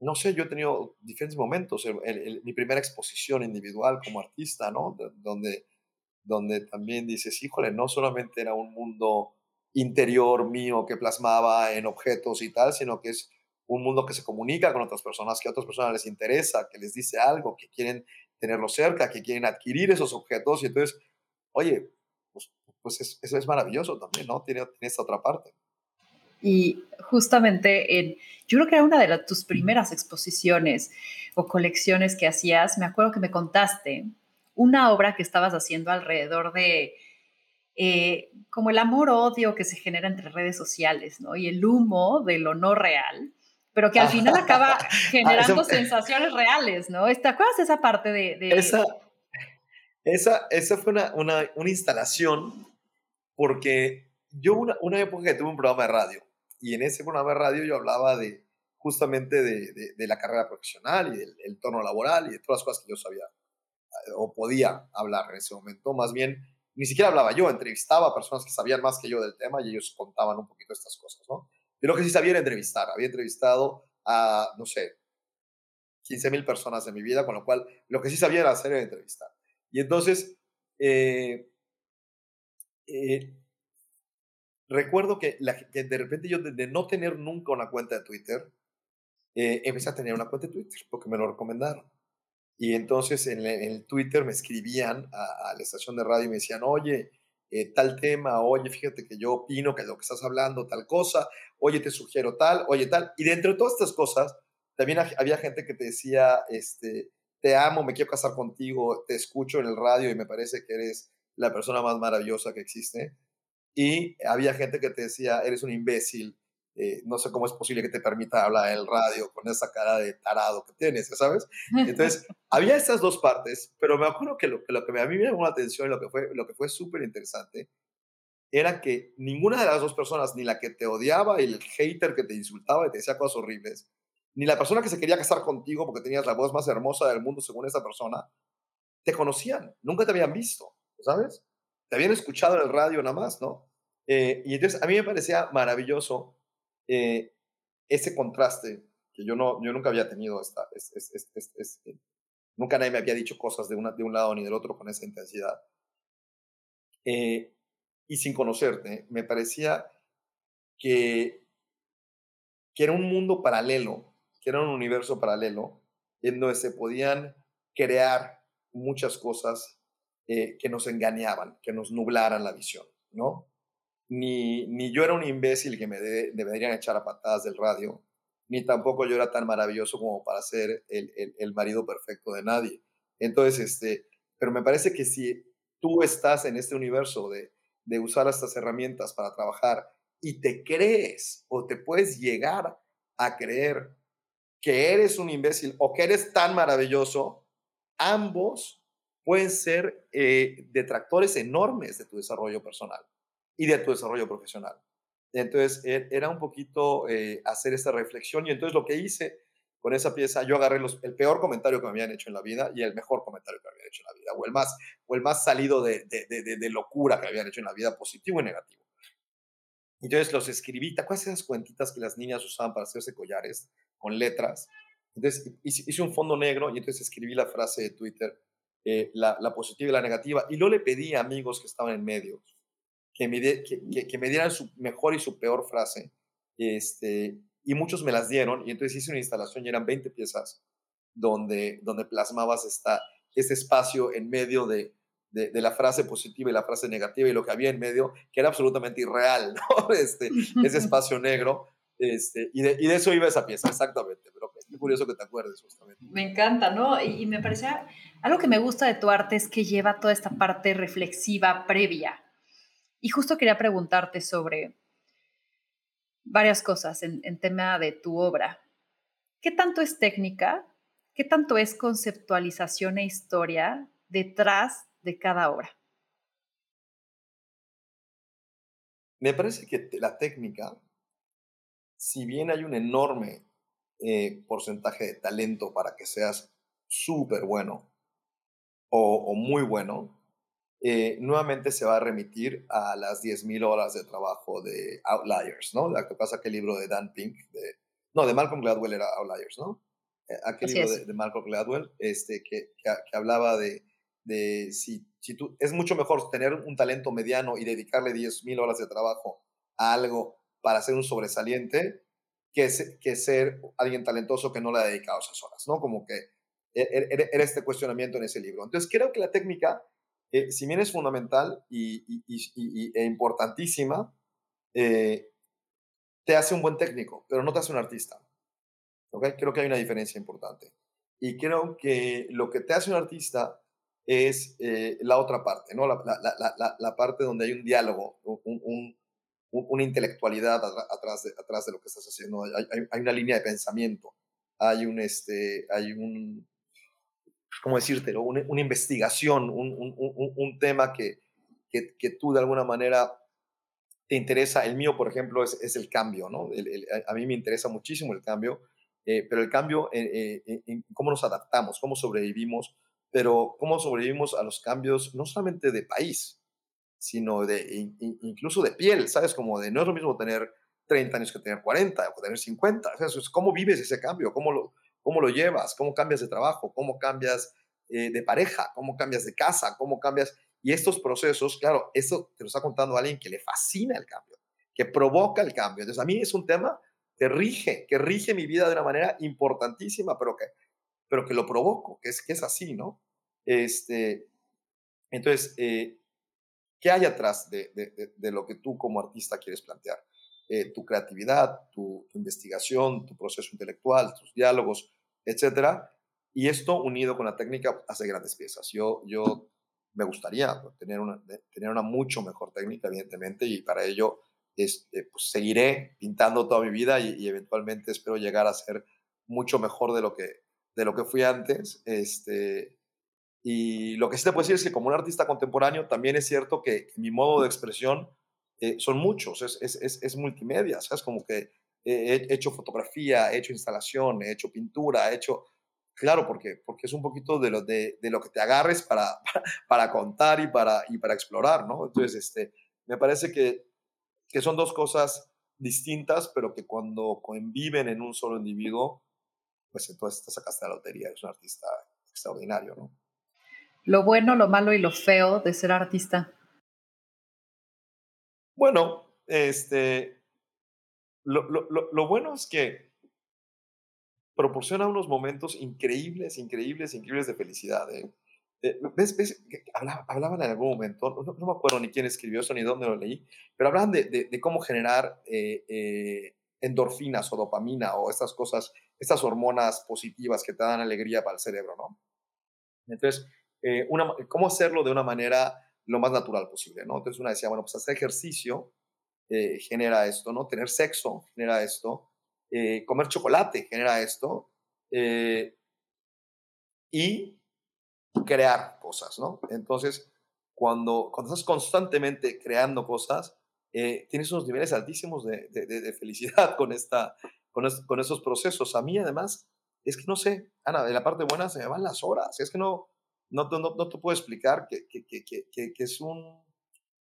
no sé, yo he tenido diferentes momentos, mi primera exposición individual como artista, ¿no? donde, donde también dices, híjole, no solamente era un mundo interior mío que plasmaba en objetos y tal, sino que es un mundo que se comunica con otras personas, que a otras personas les interesa, que les dice algo, que quieren tenerlo cerca, que quieren adquirir esos objetos. Y entonces, oye, pues, pues eso es maravilloso también, ¿no? Tiene, tiene esta otra parte. Y justamente en, yo creo que era una de tus primeras exposiciones o colecciones que hacías, me acuerdo que me contaste una obra que estabas haciendo alrededor de eh, como el amor-odio que se genera entre redes sociales, ¿no? Y el humo de lo no real, pero que al final acaba ah, generando sensaciones reales, ¿no? ¿Te acuerdas de esa parte de...? Esa, esa, esa, fue una, una, una instalación porque yo una, una época que tuve un programa de radio y en ese programa de radio yo hablaba de justamente de, de, la carrera profesional y del el tono laboral y de todas las cosas que yo sabía eh, o podía hablar en ese momento. Más bien, ni siquiera hablaba yo, entrevistaba a personas que sabían más que yo del tema y ellos contaban un poquito estas cosas, ¿no? Yo lo que sí sabía era entrevistar. Había entrevistado a, no sé, 15 mil personas en mi vida, con lo cual lo que sí sabía era hacer era entrevistar. Y entonces, eh, eh, recuerdo que, de repente yo de, no tener nunca una cuenta de Twitter, eh, empecé a tener una cuenta de Twitter porque me lo recomendaron. Y entonces en, el Twitter me escribían a, la estación de radio y me decían, oye, eh, tal tema, oye, fíjate que yo opino que lo que estás hablando, tal cosa, oye, te sugiero tal, oye, tal. Y dentro de todas estas cosas, también había gente que te decía, este, te amo, me quiero casar contigo, te escucho en el radio y me parece que eres la persona más maravillosa que existe. Y había gente que te decía, eres un imbécil, eh, no sé cómo es posible que te permita hablar en el radio con esa cara de tarado que tienes, ¿sabes? Entonces, había estas dos partes, pero me acuerdo que lo, que lo que a mí me llamó la atención y lo que fue, lo que fue súper interesante era que ninguna de las dos personas, ni la que te odiaba y el hater que te insultaba y te decía cosas horribles, ni la persona que se quería casar contigo porque tenías la voz más hermosa del mundo según esa persona, te conocían, nunca te habían visto, ¿sabes? te habían escuchado en el radio nada más, ¿no? Eh, y entonces a mí me parecía maravilloso eh, ese contraste que yo, no, yo nunca había tenido, es, nunca nadie me había dicho cosas de, una, de un lado ni del otro con esa intensidad. Eh, y sin conocerte, me parecía que, que era un mundo paralelo, que era un universo paralelo, en donde se podían crear muchas cosas eh, que nos engañaban, que nos nublaran la visión, ¿no? Ni, ni yo era un imbécil que me, deberían echar a patadas del radio, ni tampoco yo era tan maravilloso como para ser el, el, marido perfecto de nadie. Entonces, este, pero me parece que si tú estás en este universo de, de usar estas herramientas para trabajar y te crees o te puedes llegar a creer que eres un imbécil o que eres tan maravilloso, ambos pueden ser eh, detractores enormes de tu desarrollo personal y de tu desarrollo profesional. Entonces, e, era un poquito eh, hacer esta reflexión y entonces lo que hice con esa pieza, yo agarré los, el peor comentario que me habían hecho en la vida y el mejor comentario que me habían hecho en la vida, o el más, o el más salido de, de, de, de locura que habían hecho en la vida, positivo y negativo. Entonces los escribí, ¿te acuerdas esas cuentitas que las niñas usaban para hacerse collares con letras? Entonces hice un fondo negro y entonces escribí la frase de Twitter, eh, la, positiva y la negativa. Y luego le pedí a amigos que estaban en medio que me, que, que, me dieran su mejor y su peor frase. Este, y muchos me las dieron. Y entonces hice una instalación y eran 20 piezas donde, donde plasmabas esta, este espacio en medio de, de, la frase positiva y la frase negativa y lo que había en medio, que era absolutamente irreal, ¿no? Este, ese espacio negro. Este, y, de, y de eso iba esa pieza, exactamente. Pero es curioso que te acuerdes justamente. Me encanta, ¿no? Y, y me parecía algo que me gusta de tu arte es que lleva toda esta parte reflexiva previa. Y justo quería preguntarte sobre varias cosas en, tema de tu obra. ¿Qué tanto es técnica? ¿Qué tanto es conceptualización e historia detrás de cada obra? Me parece que la técnica, si bien hay un enorme eh, porcentaje de talento para que seas súper bueno, o, muy bueno, eh, nuevamente se va a remitir a las 10.000 horas de trabajo de Outliers, ¿no? Lo que pasa que el libro de Dan Pink, de, no, de Malcolm Gladwell era Outliers, ¿no? Eh, aquel libro de, Malcolm Gladwell, este, que, que, hablaba de, de si, si tú, es mucho mejor tener un talento mediano y dedicarle 10.000 horas de trabajo a algo para ser un sobresaliente que, que ser alguien talentoso que no le ha dedicado esas horas, ¿no? Como que e, e, era este cuestionamiento en ese libro. Entonces, creo que la técnica, eh, si bien es fundamental y, e importantísima, eh, te hace un buen técnico, pero no te hace un artista. ¿Okay? Creo que hay una diferencia importante. Y creo que lo que te hace un artista es eh, la otra parte, ¿no? La, la, la, la, parte donde hay un diálogo, un, un, una intelectualidad atrás de, atrás de lo que estás haciendo. Hay, hay, una línea de pensamiento, hay un, este, hay un ¿cómo decírtelo? Una, una investigación, un, un, un tema que, que, que, tú de alguna manera te interesa. El mío, por ejemplo, es, es el cambio, ¿no? a mí me interesa muchísimo el cambio, eh, pero el cambio en, en, cómo nos adaptamos, cómo sobrevivimos, pero cómo sobrevivimos a los cambios no solamente de país, sino de incluso de piel, ¿sabes? Como de no es lo mismo tener 30 años que tener 40 o tener 50. O sea, cómo vives ese cambio, cómo lo, cómo lo llevas, cómo cambias de trabajo, cómo cambias eh, de pareja, cómo cambias de casa, cómo cambias. Y estos procesos, claro, eso te lo está contando alguien que le fascina el cambio, que provoca el cambio. Entonces, a mí es un tema que rige, que rige mi vida de una manera importantísima, pero que, pero que lo provoco, que es, que es así, ¿no? Este, entonces, eh, ¿Qué hay atrás de, lo que tú como artista quieres plantear? Eh, tu creatividad, tu, investigación, tu proceso intelectual, tus diálogos, etcétera. Y esto unido con la técnica hace grandes piezas. Yo, yo me gustaría tener una, tener una mucho mejor técnica, evidentemente, y para ello este, pues, seguiré pintando toda mi vida y, eventualmente espero llegar a ser mucho mejor de lo que, de lo que fui antes. Este, y lo que sí te puedo decir es que como un artista contemporáneo también es cierto que, mi modo de expresión eh, son muchos, es, es, es, multimedia, ¿sabes? Como que he hecho fotografía, he hecho instalación, he hecho pintura, he hecho... Claro, porque, porque es un poquito de lo, de, de lo que te agarres para, para, contar y para, y para explorar, ¿no? Entonces, este, me parece que, que son dos cosas distintas, pero que cuando conviven en un solo individuo, pues entonces te sacaste la lotería, eres un artista extraordinario, ¿no? lo bueno, lo malo y lo feo de ser artista? Bueno, este, lo, lo, lo, bueno es que proporciona unos momentos increíbles, increíbles, increíbles de felicidad. ¿eh? eh ves Hablaban en algún momento, no, me acuerdo ni quién escribió eso ni dónde lo leí, pero hablaban de, cómo generar eh, endorfinas o dopamina o estas cosas, estas hormonas positivas que te dan alegría para el cerebro, ¿no? Entonces, cómo hacerlo de una manera lo más natural posible, ¿no? Entonces una decía, bueno, pues hacer ejercicio eh, genera esto, ¿no? Tener sexo genera esto, eh, comer chocolate genera esto, y crear cosas, ¿no? Entonces, cuando, cuando estás constantemente creando cosas, tienes unos niveles altísimos de, de, felicidad con, esta, con, con esos procesos. A mí, además, es que no sé, Ana, de la parte buena se me van las horas, es que no, no, no, no te puedo explicar que, que, que, que es un,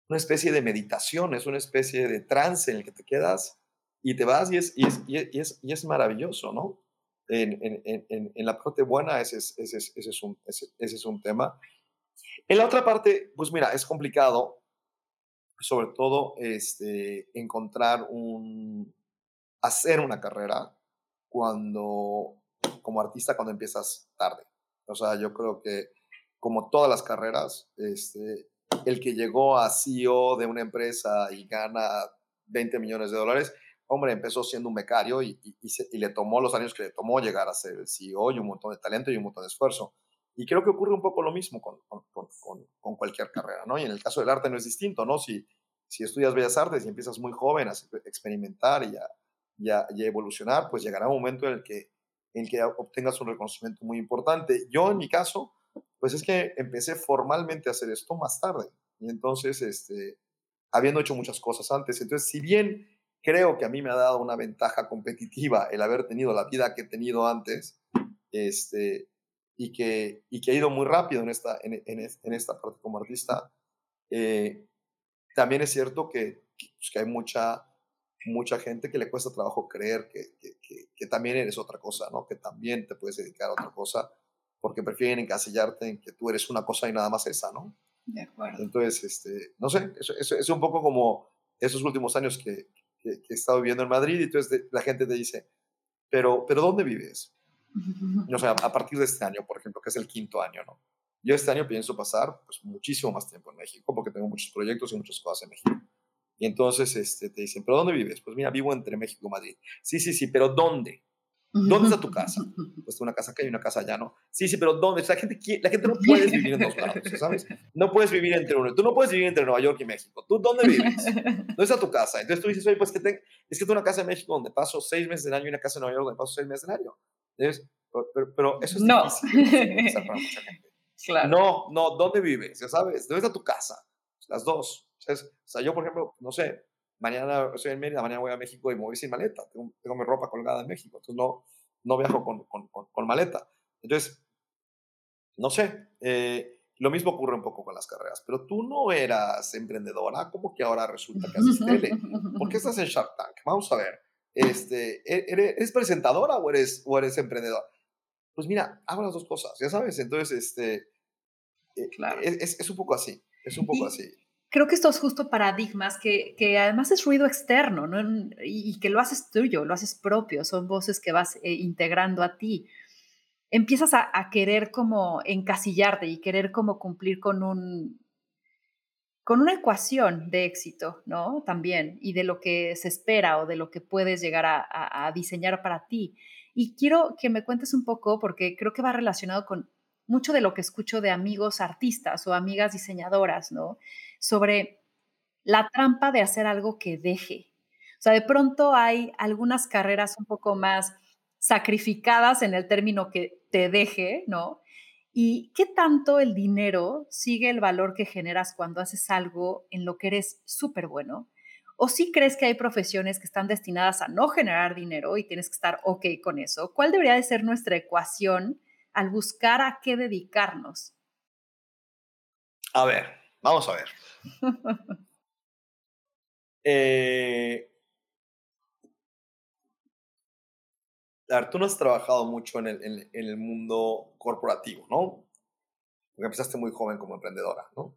una especie de meditación, es una especie de trance en el que te quedas y te vas y es, y es, y es, y es maravilloso, ¿no? En, en, en, en, la parte buena ese es, ese, es, ese, es un, ese, ese, es un tema. En la otra parte, pues mira, es complicado, sobre todo este, encontrar un, hacer una carrera cuando, como artista, cuando empiezas tarde. O sea, yo creo que como todas las carreras, este, el que llegó a CEO de una empresa y gana 20 millones de dólares, hombre, empezó siendo un becario y, y, le tomó los años que le tomó llegar a ser el CEO y un montón de talento y un montón de esfuerzo. Y creo que ocurre un poco lo mismo con, con, con, con, cualquier carrera, ¿no? Y en el caso del arte no es distinto, ¿no? Si, si estudias Bellas Artes y empiezas muy joven a experimentar y a, y a, y a evolucionar, pues llegará un momento en el que, en el que obtengas un reconocimiento muy importante. Yo, en mi caso, pues es que empecé formalmente a hacer esto más tarde. Y entonces, este, habiendo hecho muchas cosas antes, entonces, si bien creo que a mí me ha dado una ventaja competitiva el haber tenido la vida que he tenido antes, este, y, que, y que he ido muy rápido en esta, en, esta parte como artista, eh, también es cierto que, pues, que, hay mucha, mucha gente que le cuesta trabajo creer que, que, que, también eres otra cosa, ¿no? que también te puedes dedicar a otra cosa porque prefieren encasillarte en que tú eres una cosa y nada más esa, ¿no? De acuerdo. Entonces, este, no sé, es, es, un poco como, esos últimos años que, que, he estado viviendo en Madrid y entonces la gente te dice, pero, pero ¿dónde vives? O sea, a partir de este año, por ejemplo, que es el quinto año, ¿no? Yo este año pienso pasar pues, muchísimo más tiempo en México porque tengo muchos proyectos y muchas cosas en México. Y entonces este, te dicen, ¿pero dónde vives? Pues mira, vivo entre México y Madrid. Sí, sí, sí, pero ¿dónde? ¿Dónde está tu casa? Pues una casa acá y una casa allá, ¿no? Sí, sí, pero ¿dónde? la, gente, la gente no puede vivir en dos lados, ¿sabes? No puedes vivir entre uno. Tú no puedes vivir entre Nueva York y México. ¿Tú dónde vives? ¿Dónde está tu casa? Entonces tú dices, oye, pues que es que tengo una casa en México donde paso seis meses del año y una casa en Nueva York donde paso seis meses del año. Entonces, pero, eso es no. difícil para mucha gente. Claro. No, no, ¿dónde vives? Ya sabes, ¿dónde está tu casa? Las dos. O sea, yo, por ejemplo, no sé, mañana estoy en Mérida, mañana voy a México y me voy sin maleta. Tengo, tengo mi ropa colgada en México. Entonces no, no viajo con, con, con, maleta. Entonces, no sé, eh, lo mismo ocurre un poco con las carreras, pero tú no eras emprendedora, ¿cómo que ahora resulta que haces tele? ¿Por qué estás en Shark Tank? Vamos a ver, este, ¿e-, ¿eres, presentadora o eres, o eres emprendedora? Pues mira, hago las dos cosas, ya sabes, entonces, este, eh, claro. es, es, un poco así, es un poco así creo que estos justo paradigmas que, que, además es ruido externo ¿no? y, que lo haces tuyo, lo haces propio, son voces que vas eh, integrando a ti. Empiezas a, querer como encasillarte y querer como cumplir con un con una ecuación de éxito, ¿no? También, y de lo que se espera o de lo que puedes llegar a, a diseñar para ti. Y quiero que me cuentes un poco, porque creo que va relacionado con mucho de lo que escucho de amigos artistas o amigas diseñadoras, ¿no? Sobre la trampa de hacer algo que deje. O sea, de pronto hay algunas carreras un poco más sacrificadas en el término que te deje, ¿no? ¿Y qué tanto el dinero sigue el valor que generas cuando haces algo en lo que eres súper bueno? ¿O sí crees que hay profesiones que están destinadas a no generar dinero y tienes que estar ok con eso? ¿Cuál debería de ser nuestra ecuación al buscar a qué dedicarnos? A ver, vamos a ver. eh, tú no has trabajado mucho en el, mundo corporativo, ¿no? Porque empezaste muy joven como emprendedora, ¿no?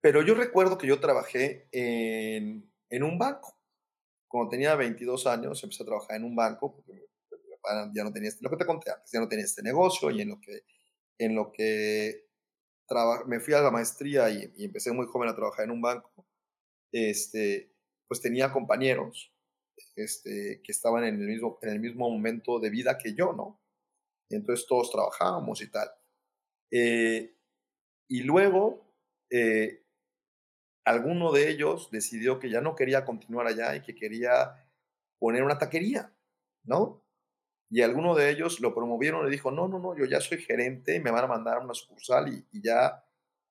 Pero yo recuerdo que yo trabajé en, un banco. Cuando tenía 22 años empecé a trabajar en un banco, porque ya no tenía, este, lo que te conté antes, ya no tenía este negocio y en lo que me fui a la maestría y, empecé muy joven a trabajar en un banco, este, pues tenía compañeros este, que estaban en el, mismo, en el mismo momento de vida que yo, ¿no? Y entonces todos trabajábamos y tal. Eh, y luego, eh, alguno de ellos decidió que ya no quería continuar allá y que quería poner una taquería, ¿no? Y alguno de ellos lo promovieron y dijo, no, no, no, yo ya soy gerente, me van a mandar a una sucursal y, ya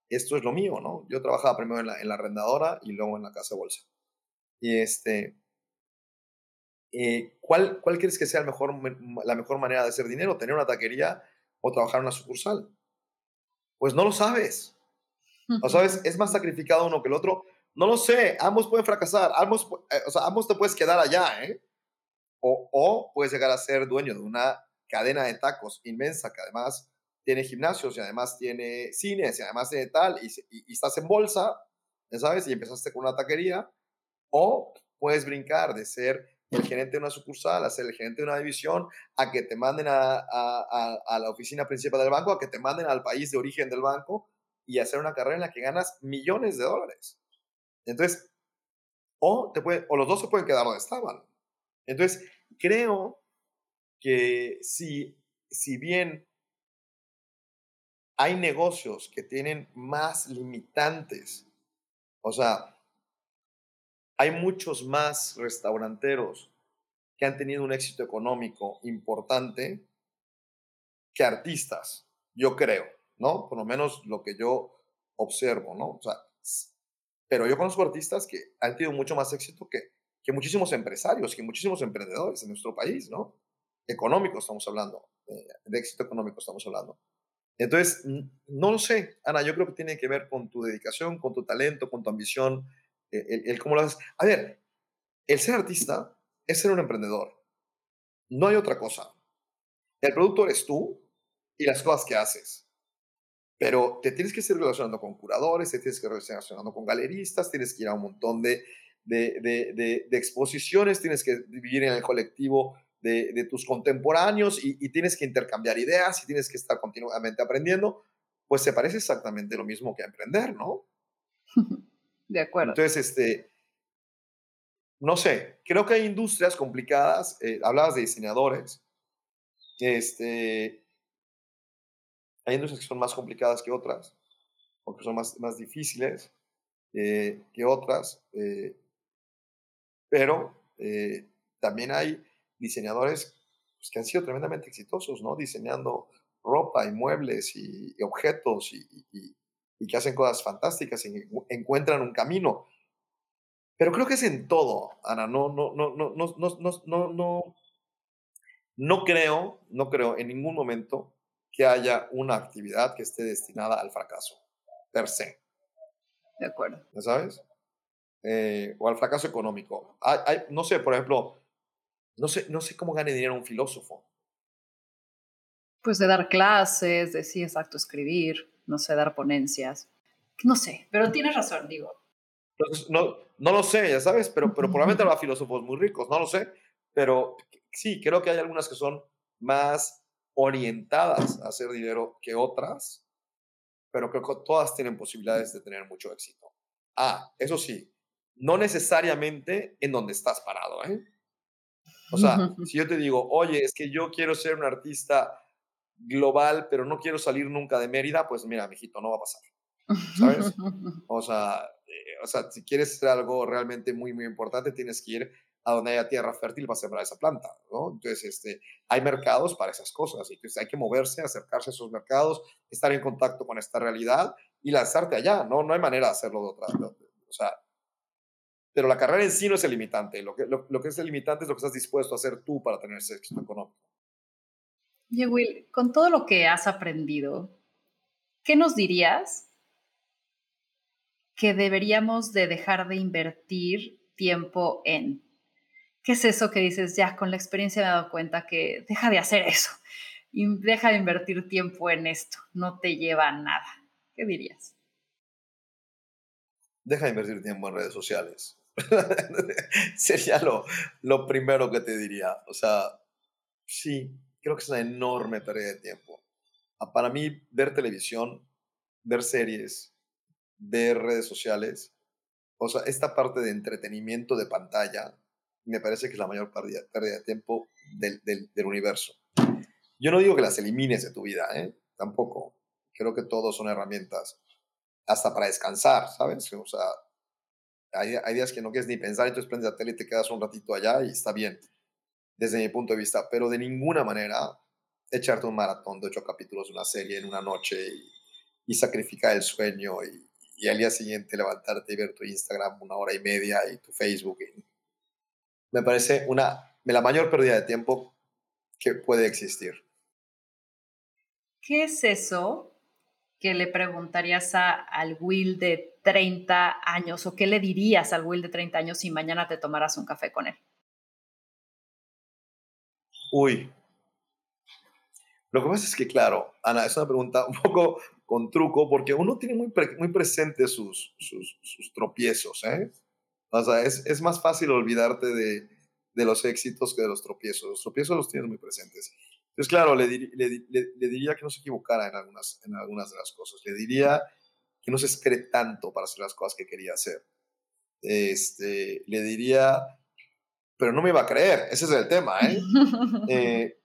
esto es lo mío, ¿no? Yo trabajaba primero en la, en la arrendadora y luego en la casa de bolsa. Y este, eh, ¿cuál, ¿cuál crees que sea el mejor, la mejor manera de hacer dinero? ¿Tener una taquería o trabajar en una sucursal? Pues no lo sabes. ¿O sabes? Es más sacrificado uno que el otro. No lo sé, ambos pueden fracasar, ambos, eh, o sea, ambos te puedes quedar allá, ¿eh? O, puedes llegar a ser dueño de una cadena de tacos inmensa que además tiene gimnasios y además tiene cines y además tiene tal y, estás en bolsa, sabes, y empezaste con una taquería. O puedes brincar de ser el gerente de una sucursal a ser el gerente de una división, a que te manden a, a, la oficina principal del banco, a que te manden al país de origen del banco y hacer una carrera en la que ganas millones de dólares. Entonces, o, te puede, o los dos se pueden quedar donde estaban. Entonces, creo que si, si bien hay negocios que tienen más limitantes, o sea, hay muchos más restauranteros que han tenido un éxito económico importante que artistas, yo creo, ¿no? Por lo menos lo que yo observo, ¿no? O sea, pero yo conozco artistas que han tenido mucho más éxito que que muchísimos empresarios, que muchísimos emprendedores en nuestro país, ¿no? Económico estamos hablando, eh, de éxito económico estamos hablando. Entonces, no lo sé, Ana, yo creo que tiene que ver con tu dedicación, con tu talento, con tu ambición, eh, el, cómo lo haces. A ver, el ser artista es ser un emprendedor. No hay otra cosa. El producto eres tú y las cosas que haces. pero te tienes que estar relacionando con curadores, te tienes que estar relacionando con galeristas, tienes que ir a un montón de, de, de, de exposiciones, tienes que vivir en el colectivo de, tus contemporáneos y, y, tienes que intercambiar ideas y tienes que estar continuamente aprendiendo, pues se parece exactamente lo mismo que emprender, ¿no? De acuerdo. Entonces, este, no sé, creo que hay industrias complicadas, eh, hablabas de diseñadores, este, hay industrias que son más complicadas que otras, porque son más, más difíciles eh, que otras, eh, pero también hay diseñadores pues, que han sido tremendamente exitosos, ¿no? Diseñando ropa y muebles y, objetos y, que hacen cosas fantásticas y encuentran un camino. Pero creo que es en todo, Ana. No, no, no, no, no, no, no, no, no creo, no creo en ningún momento que haya una actividad que esté destinada al fracaso, per se. De acuerdo. ¿Ya sabes? Eh, o al fracaso económico. Hay, no sé, por ejemplo, no sé, no sé cómo gane dinero un filósofo. Pues de dar clases, de sí, exacto, escribir, no sé, dar ponencias. No sé, pero tienes razón, digo. No, no lo sé, ya sabes, pero, pero probablemente habrá filósofos muy ricos, no lo sé. Pero sí, creo que hay algunas que son más orientadas a hacer dinero que otras, pero creo que todas tienen posibilidades de tener mucho éxito. Ah, eso sí, no necesariamente en donde estás parado, ¿eh? O sea, si yo te digo, oye, es que yo quiero ser un artista global, pero no quiero salir nunca de Mérida, pues mira, mijito, no va a pasar. ¿Sabes? O sea, eh, o sea, si quieres hacer algo realmente muy, muy importante, tienes que ir a donde haya tierra fértil para sembrar esa planta, ¿no? Entonces, este, hay mercados para esas cosas, entonces hay que moverse, acercarse a esos mercados, estar en contacto con esta realidad y lanzarte allá, ¿no? No hay manera de hacerlo de otra, o sea, pero la carrera en sí no es el limitante. Lo que, lo, que es el limitante es lo que estás dispuesto a hacer tú para tener ese éxito económico. Oye, Will, con todo lo que has aprendido, ¿qué nos dirías que deberíamos de dejar de invertir tiempo en? ¿Qué es eso que dices, ya con la experiencia me he dado cuenta que deja de hacer eso y deja de invertir tiempo en esto, no te lleva a nada? ¿Qué dirías? Deja de invertir tiempo en redes sociales. Sería lo, lo primero que te diría. O sea, sí, creo que es una enorme pérdida de tiempo. Ah, para mí, ver televisión, ver series, ver redes sociales, o sea, esta parte de entretenimiento de pantalla, me parece que es la mayor pérdida, de tiempo del, del, del, universo. Yo no digo que las elimines de tu vida, ¿eh? Tampoco. Creo que todos son herramientas, hasta para descansar, ¿sabes? O sea, hay, días que no quieres ni pensar, entonces prendes la tele y te quedas un ratito allá y está bien, desde mi punto de vista. Pero de ninguna manera echarte un maratón de ocho capítulos de una serie en una noche y, sacrificar el sueño y, y, al día siguiente levantarte y ver tu Instagram una hora y media y tu Facebook. me parece una, la mayor pérdida de tiempo que puede existir. ¿Qué es eso que le preguntarías a, al Will de 30 años o qué le dirías al Will de 30 años si mañana te tomaras un café con él? Uy. Lo que pasa es que, claro, Ana, es una pregunta un poco con truco porque uno tiene muy, muy presente sus, sus, tropiezos, ¿eh? O sea, es, es más fácil olvidarte de, de, los éxitos que de los tropiezos. Los tropiezos los tienes muy presentes. Entonces, claro, le, le, le, diría que no se equivocara en algunas, en algunas de las cosas. Le diría que no se espere tanto para hacer las cosas que quería hacer. Este, le diría, pero no me iba a creer, ese es el tema, ¿eh? eh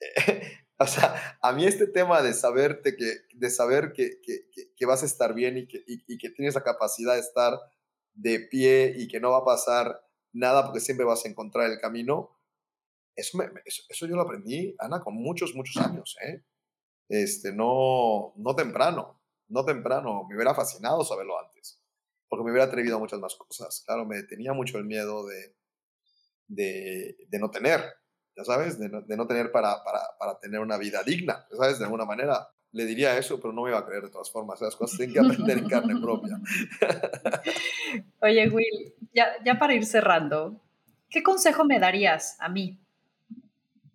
o sea, a mí este tema de saberte que, de saber que, que, que vas a estar bien y que, y, que tienes la capacidad de estar de pie y que no va a pasar nada porque siempre vas a encontrar el camino, eso, me, eso, eso, yo lo aprendí, Ana, con muchos, muchos años, ¿eh? Este, no, no temprano no temprano, me hubiera fascinado saberlo antes, porque me hubiera atrevido a muchas más cosas. Claro, me tenía mucho el miedo de, de, de no tener, ya sabes, de no, de no tener para, para, para, tener una vida digna, ya sabes, de alguna manera. Le diría eso, pero no me iba a creer de todas formas. Las cosas tienen que aprender en carne propia. Oye, Will, ya, ya para ir cerrando, ¿qué consejo me darías a mí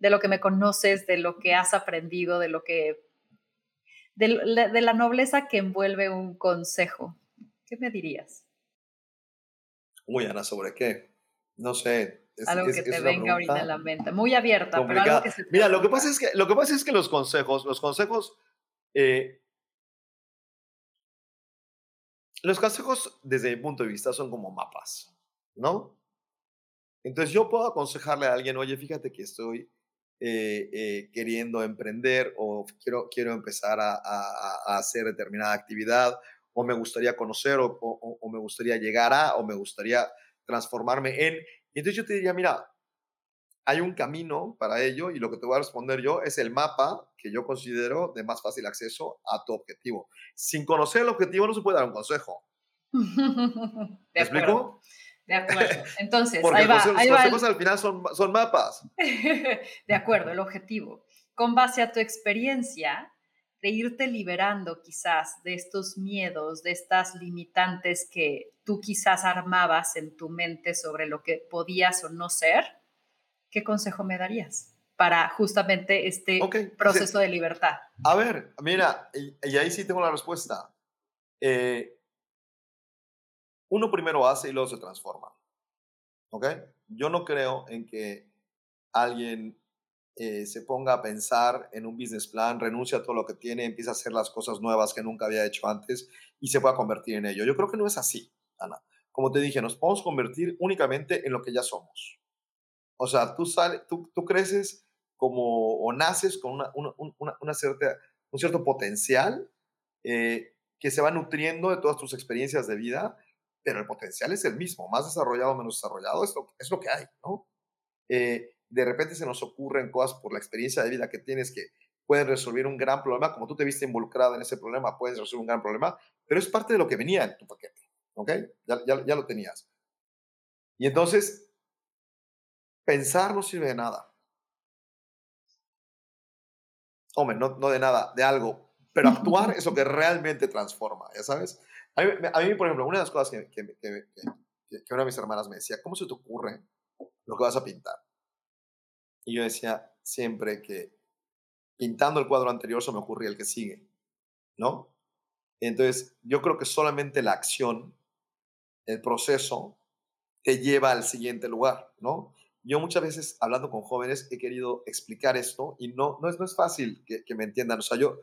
de lo que me conoces, de lo que has aprendido, de lo que de, de la nobleza que envuelve un consejo. ¿Qué me dirías? Uy, Ana, ¿sobre qué? No sé. algo que te venga ahorita en la mente. Muy abierta, pero algo que se Mira, lo que, pasa es que, lo que pasa es que los consejos, los consejos, eh, los consejos desde mi punto de vista son como mapas, ¿no? Entonces yo puedo aconsejarle a alguien, oye, fíjate que estoy eh, eh, queriendo emprender o quiero, quiero empezar a, a, hacer determinada actividad o me gustaría conocer o, o, me gustaría llegar a o me gustaría transformarme en. Y entonces yo te diría, mira, hay un camino para ello y lo que te voy a responder yo es el mapa que yo considero de más fácil acceso a tu objetivo. Sin conocer el objetivo no se puede dar un consejo. ¿Me explico? De acuerdo. Entonces, ahí va, los, consejos al final son, son mapas. de acuerdo, el objetivo. Con base a tu experiencia, de irte liberando quizás de estos miedos, de estas limitantes que tú quizás armabas en tu mente sobre lo que podías o no ser, ¿qué consejo me darías para justamente este proceso de libertad? A ver, mira, y, ahí sí tengo la respuesta. Eh, uno primero hace y luego se transforma. ¿Ok? Yo no creo en que alguien eh, se ponga a pensar en un business plan, renuncia a todo lo que tiene, empieza a hacer las cosas nuevas que nunca había hecho antes y se pueda convertir en ello. Yo creo que no es así, Ana. Como te dije, nos podemos convertir únicamente en lo que ya somos. O sea, tú, sales, tú, creces como o naces con una, una, una, cierta, un cierto potencial eh, que se va nutriendo de todas tus experiencias de vida, pero el potencial es el mismo, más desarrollado menos desarrollado, es lo, es lo que hay, ¿no? Eh, de repente se nos ocurren cosas por la experiencia de vida que tienes que pueden resolver un gran problema, como tú te viste involucrado en ese problema, puedes resolver un gran problema, pero es parte de lo que venía en tu paquete, ¿ok? Ya, ya, ya lo tenías. Y entonces, pensar no sirve de nada. Hombre, no, no de nada, de algo, pero actuar es lo que realmente transforma, ¿ya sabes? A mí, por ejemplo, una de las cosas que, que, que, que una de mis hermanas me decía, ¿cómo se te ocurre lo que vas a pintar? Y yo decía siempre que pintando el cuadro anterior se me ocurría el que sigue, ¿no? Entonces, yo creo que solamente la acción, el proceso, te lleva al siguiente lugar, ¿no? Yo muchas veces, hablando con jóvenes, he querido explicar esto y no, no, es, no es fácil que, me entiendan. O sea, yo,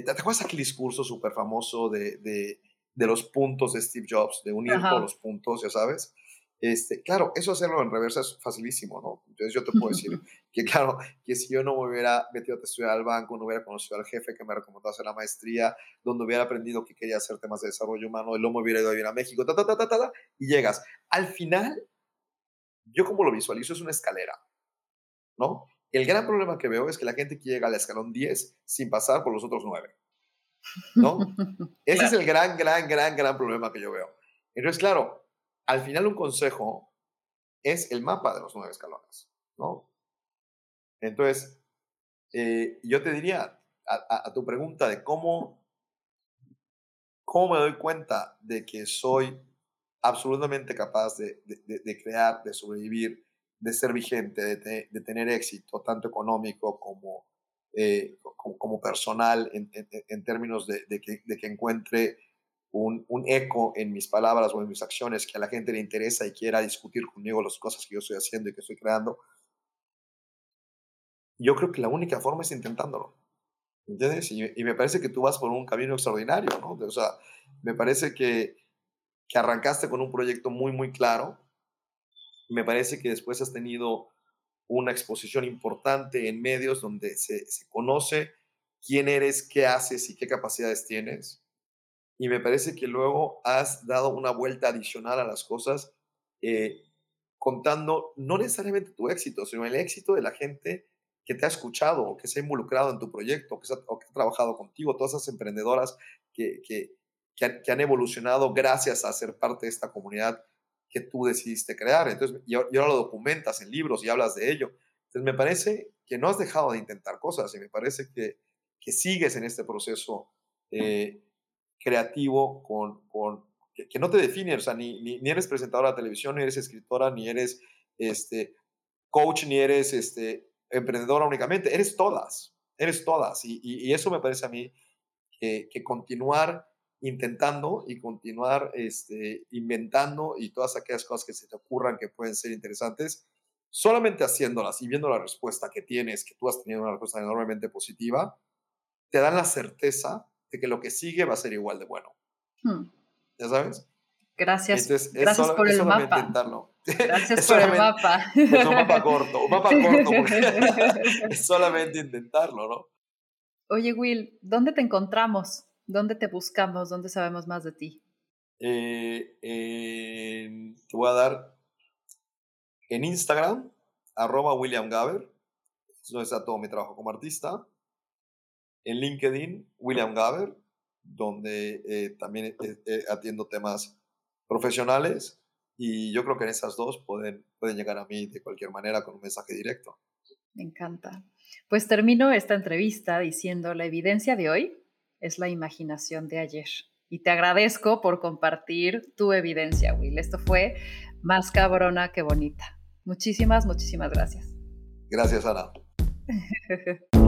¿te acuerdas aquel discurso súper famoso de, de, de, los puntos de Steve Jobs, de unir todos los puntos, ya sabes? Este, claro, eso hacerlo en reversa es facilísimo, ¿no? Entonces yo te puedo decir que, claro, que si yo no me hubiera metido a estudiar al banco, no hubiera conocido al jefe que me recomendó hacer la maestría, donde hubiera aprendido que quería hacer temas de desarrollo humano, el me hubiera ido a vivir a México, ta, ta, ta, ta, ta, y llegas. Al final, yo como lo visualizo es una escalera, ¿no? El gran problema que veo es que la gente que llega al escalón 10 sin pasar por los otros 9, ¿no? Ese es el gran, gran, gran, gran problema que yo veo. Entonces, claro, al final un consejo es el mapa de los nueve escalones, ¿no? Entonces, eh, yo te diría a, tu pregunta de cómo, cómo me doy cuenta de que soy absolutamente capaz de, crear, de sobrevivir, de ser vigente, de, tener éxito, tanto económico como, eh, como, personal, en, en términos de, que, de que encuentre un, eco en mis palabras o en mis acciones que a la gente le interesa y quiera discutir conmigo las cosas que yo estoy haciendo y que estoy creando, yo creo que la única forma es intentándolo. ¿Entiendes? Y, me parece que tú vas por un camino extraordinario, ¿no? O sea, me parece que, que arrancaste con un proyecto muy, muy claro. Me parece que después has tenido una exposición importante en medios donde se, conoce quién eres, qué haces y qué capacidades tienes. Y me parece que luego has dado una vuelta adicional a las cosas, eh, contando no necesariamente tu éxito, sino el éxito de la gente que te ha escuchado que se ha involucrado en tu proyecto que ha trabajado contigo, todas esas emprendedoras que, que, que, han, evolucionado gracias a ser parte de esta comunidad que tú decidiste crear. Entonces, y, ahora lo documentas en libros y hablas de ello. Entonces, me parece que no has dejado de intentar cosas y me parece que, que sigues en este proceso eh, creativo con, con que, no te define, o sea, ni, ni, eres presentadora de televisión, ni eres escritora, ni eres este, coach, ni eres este, emprendedora únicamente, eres todas. eres todas. Y, eso me parece a mí que, continuar intentando y continuar este, inventando y todas aquellas cosas que se te ocurran que pueden ser interesantes, solamente haciéndolas y viendo la respuesta que tienes, que tú has tenido una respuesta enormemente positiva, te dan la certeza de que lo que sigue va a ser igual de bueno. Hmm. ¿Ya sabes? Gracias. gracias por el mapa. Intentarlo. Gracias por el mapa. Es un mapa corto, un mapa corto, es solamente intentarlo, ¿no? Oye, Will, ¿dónde te encontramos? ¿Dónde te buscamos? ¿Dónde sabemos más de ti? Eh, te voy a dar en Instagram, arroba William Gaber, es donde está todo mi trabajo como artista. En LinkedIn, William Gaber, donde eh, también eh, atiendo temas profesionales y yo creo que en esas dos pueden, pueden llegar a mí de cualquier manera con un mensaje directo. Me encanta. Pues termino esta entrevista diciendo, la evidencia de hoy es la imaginación de ayer. Y te agradezco por compartir tu evidencia, Will. Esto fue más cabrona que bonita. Muchísimas, muchísimas gracias. Gracias, Ana.